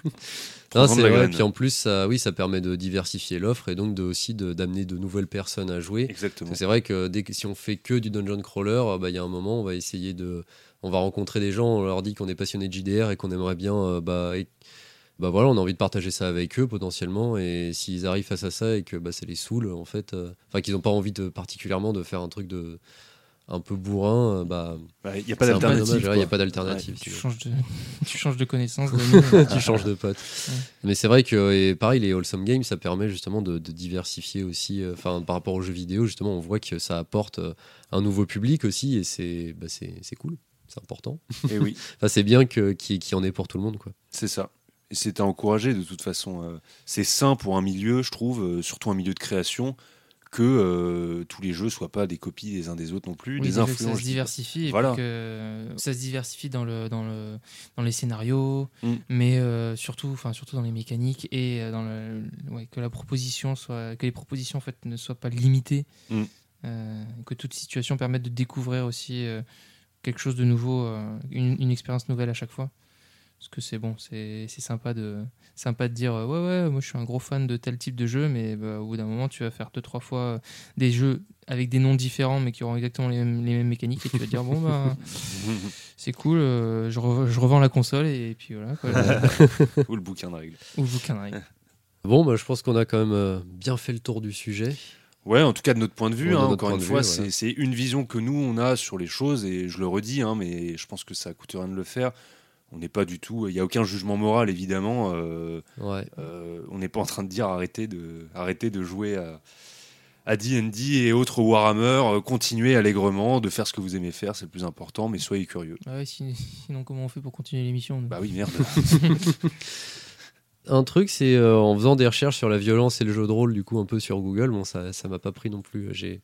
Non, c'est vrai. Puis en plus, ça, oui, ça permet de diversifier l'offre et donc de, aussi de- d'amener de, nouvelles personnes à jouer.
Exactement.
C'est vrai que dès que, si on fait que du dungeon crawler, euh, bah, il y a un moment, on va essayer de. On va rencontrer des gens, on leur dit qu'on est passionné de JDR et qu'on aimerait bien. euh, bah, et- bah voilà, on a envie de partager ça avec eux potentiellement. Et s'ils arrivent face à ça et que bah, ça les saoule, en fait. euh, Enfin, qu'ils n'ont pas envie de, particulièrement de faire un truc de un peu bourrin, euh, bah.
Bah, Il n'y a pas d'alternative.
Il n'y a pas d'alternative.
tu changes de, [laughs] tu changes de connaissance. [laughs]
tu changes de pote. Mais c'est vrai que, et pareil, les Wholesome Games, ça permet justement de, de diversifier aussi. euh, Enfin, par rapport aux jeux vidéo, justement, on voit que ça apporte euh, un nouveau public aussi, et c'est bah, c'est c'est cool, c'est important. [laughs]
Et oui.
Enfin, c'est bien que- qu'il qu'il y en ait pour tout le monde, quoi.
C'est ça. Et c'est à encourager de toute façon. c'est sain pour un milieu, je trouve, surtout un milieu de création, que euh, tous les jeux soient pas des copies des uns des autres non plus,
Oui,
des influences.
ça se diversifie
Voilà.
que ça se diversifie dans le dans le dans les scénarios
Mm.
mais euh, surtout enfin surtout dans les mécaniques et euh, dans le ouais, que la proposition soit que les propositions en fait ne soient pas limitées
Mm.
euh, que toute situation permette de découvrir aussi quelque chose de nouveau une, une expérience nouvelle à chaque fois parce que c'est bon c'est c'est sympa de sympa de dire euh, ouais ouais moi je suis un gros fan de tel type de jeu mais bah, au bout d'un moment tu vas faire deux trois fois euh, des jeux avec des noms différents mais qui auront exactement les mêmes, les mêmes mécaniques et tu vas dire bon bah [laughs] c'est cool euh, je, re- je revends la console et puis voilà quoi, [laughs]
Ou le bouquin de règles.
ou le bouquin de règles. [laughs]
Bon, bah, je pense qu'on a quand même euh, bien fait le tour du sujet.
Ouais, en tout cas de notre point de vue.
Ouais,
hein, encore une fois,
vue,
c'est
voilà.
c'est une vision que nous on a sur les choses et je le redis, hein, mais je pense que ça coûte rien de le faire. On n'est pas du tout. Il n'y a aucun jugement moral, évidemment. euh,
Ouais.
euh, on n'est pas en train de dire arrêtez de, arrêtez de jouer à, à D&D et autres Warhammer. euh, continuez allègrement de faire ce que vous aimez faire, c'est le plus important, mais soyez curieux.
Ah ouais, sinon, comment on fait pour continuer l'émission
Bah oui, merde. [laughs]
Un truc, c'est euh, en faisant des recherches sur la violence et le jeu de rôle, du coup, un peu sur Google, bon, ça ça m'a pas pris non plus. J'ai...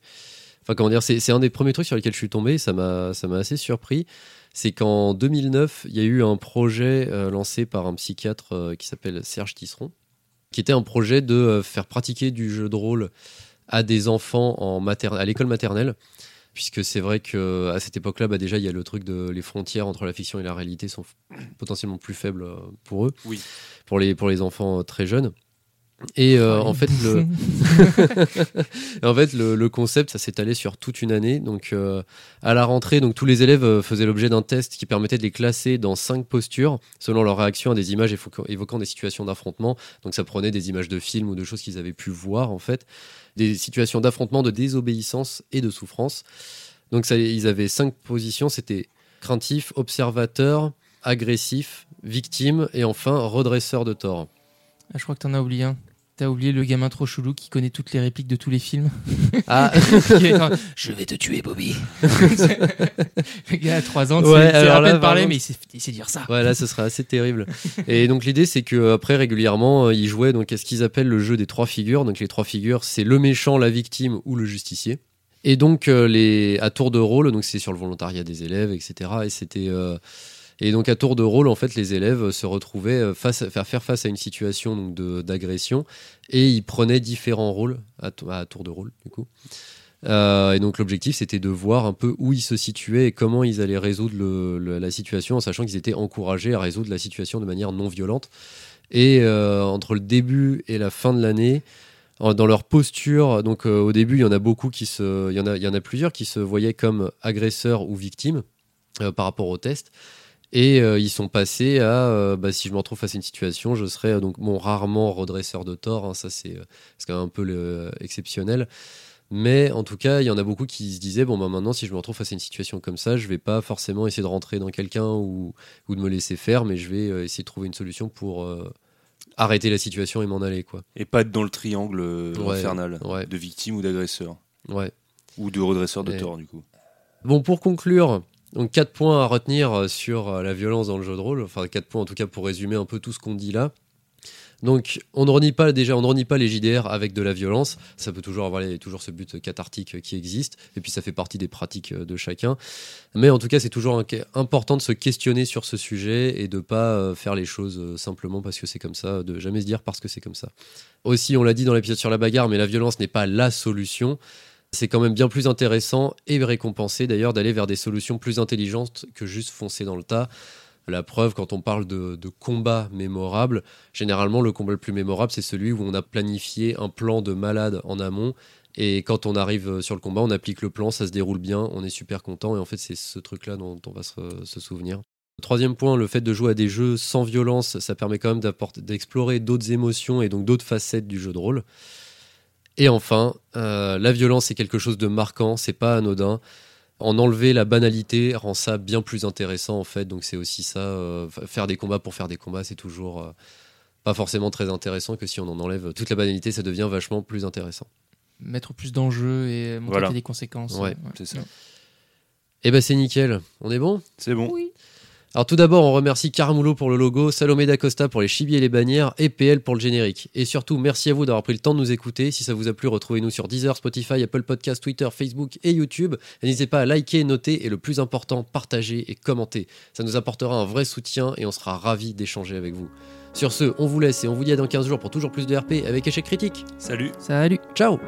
Enfin, comment dire, c'est, c'est un des premiers trucs sur lesquels je suis tombé, ça m'a, ça m'a assez surpris. C'est qu'en 2009, il y a eu un projet euh, lancé par un psychiatre euh, qui s'appelle Serge Tisseron, qui était un projet de euh, faire pratiquer du jeu de rôle à des enfants en mater- à l'école maternelle. Puisque c'est vrai que à cette époque-là, bah déjà, il y a le truc de les frontières entre la fiction et la réalité sont potentiellement plus faibles pour eux
Oui.
pour les, pour les enfants très jeunes. Et euh, en fait, le, [laughs] [laughs] en fait le, le concept, ça s'est allé sur toute une année. Donc, euh, à la rentrée, donc, tous les élèves euh, faisaient l'objet d'un test qui permettait de les classer dans cinq postures selon leur réaction à des images évoquant, évoquant des situations d'affrontement. Donc, ça prenait des images de films ou de choses qu'ils avaient pu voir, en fait. Des situations d'affrontement, de désobéissance et de souffrance. Donc, ça, ils avaient cinq positions. C'était craintif, observateur, agressif, victime et enfin redresseur de tort.
Ah, je crois que t'en as oublié un. T'as oublié le gamin trop chelou qui connaît toutes les répliques de tous les films. [laughs]
Ah, [laughs] [laughs]
je vais te tuer, Bobby. le gars a 3 ans, tu
Ouais, alors
à peine parler, mais il sait, il sait dire ça.
Ouais, là, ce serait assez terrible. Et donc, l'idée, c'est que après régulièrement, euh, ils jouaient donc, à ce qu'ils appellent le jeu des trois figures. Donc, les trois figures, c'est le méchant, la victime ou le justicier. Et donc, euh, les, à tour de rôle, donc c'est sur le volontariat des élèves, etc. Et c'était. euh, et donc, à tour de rôle, en fait, les élèves se retrouvaient euh, face à, faire, face à une situation d'agression et ils prenaient différents rôles à, to- à tour de rôle, du coup. Euh, et donc l'objectif c'était de voir un peu où ils se situaient et comment ils allaient résoudre la situation en sachant qu'ils étaient encouragés à résoudre la situation de manière non violente. Et euh, entre le début et la fin de l'année, dans leur posture, donc au début il y en a beaucoup qui se, il y en a, il y en a plusieurs qui se voyaient comme agresseurs ou victimes par rapport au test. Et euh, ils sont passés à, euh, bah, si je me retrouve face à une situation, je serais euh, donc bon rarement redresseur de tort. hein, ça c'est quand même un peu le- exceptionnel. Mais en tout cas, il y en a beaucoup qui se disaient bon, bah, maintenant, si je me retrouve face à une situation comme ça, je vais pas forcément essayer de rentrer dans quelqu'un ou, ou de me laisser faire, mais je vais essayer de trouver une solution pour euh, arrêter la situation et m'en aller. Quoi.
Et pas être dans le triangle
Ouais,
infernal
ouais.
de victime ou d'agresseur.
Ouais.
Ou de redresseur de
Et-
tort, du coup.
Bon, pour conclure, donc quatre points à retenir euh, sur euh, la violence dans le jeu de rôle. Enfin, quatre points en tout cas pour résumer un peu tout ce qu'on dit là. Donc, on ne renie pas déjà, on ne renie pas les JDR avec de la violence. Ça peut toujours avoir a toujours ce but cathartique qui existe, et puis ça fait partie des pratiques euh, de chacun. Mais en tout cas, c'est toujours important de se questionner sur ce sujet et de pas euh, faire les choses euh, simplement parce que c'est comme ça, de jamais se dire parce que c'est comme ça. Aussi, on l'a dit dans l'épisode sur la bagarre, mais la violence n'est pas la solution. C'est quand même bien plus intéressant et récompensé d'ailleurs d'aller vers des solutions plus intelligentes que juste foncer dans le tas. La preuve, quand on parle de, combat mémorable, généralement le combat le plus mémorable, c'est celui où on a planifié un plan de malade en amont. Et quand on arrive sur le combat, on applique le plan, ça se déroule bien, on est super content. Et en fait, c'est ce truc-là dont on va se, souvenir. Troisième point, le fait de jouer à des jeux sans violence, ça permet quand même d'explorer d'autres émotions et donc d'autres facettes du jeu de rôle. Et enfin, euh, la violence c'est quelque chose de marquant, c'est pas anodin. En enlever la banalité rend ça bien plus intéressant en fait. Donc c'est aussi ça, euh, faire des combats pour faire des combats, c'est toujours euh, pas forcément très intéressant que si on en enlève toute la banalité, ça devient vachement plus intéressant.
Mettre plus d'enjeux et montrer
Voilà.
qu'il y a des conséquences.
Ouais,
C'est ça.
Et ben c'est nickel, on est bon?
C'est bon.
Alors tout d'abord, on remercie Caramulo pour le logo, Salomé d'Acosta pour les chibis et les bannières et PL pour le générique. Et surtout, merci à vous d'avoir pris le temps de nous écouter. Si ça vous a plu, retrouvez-nous sur Deezer, Spotify, Apple Podcasts, Twitter, Facebook et YouTube. Et N'hésitez pas à liker, noter et le plus important, partager et commenter. Ça nous apportera un vrai soutien et on sera ravis d'échanger avec vous. Sur ce, on vous laisse et on vous dit à dans 15 jours pour toujours plus de RP avec échec critique.
Salut.
Salut
Ciao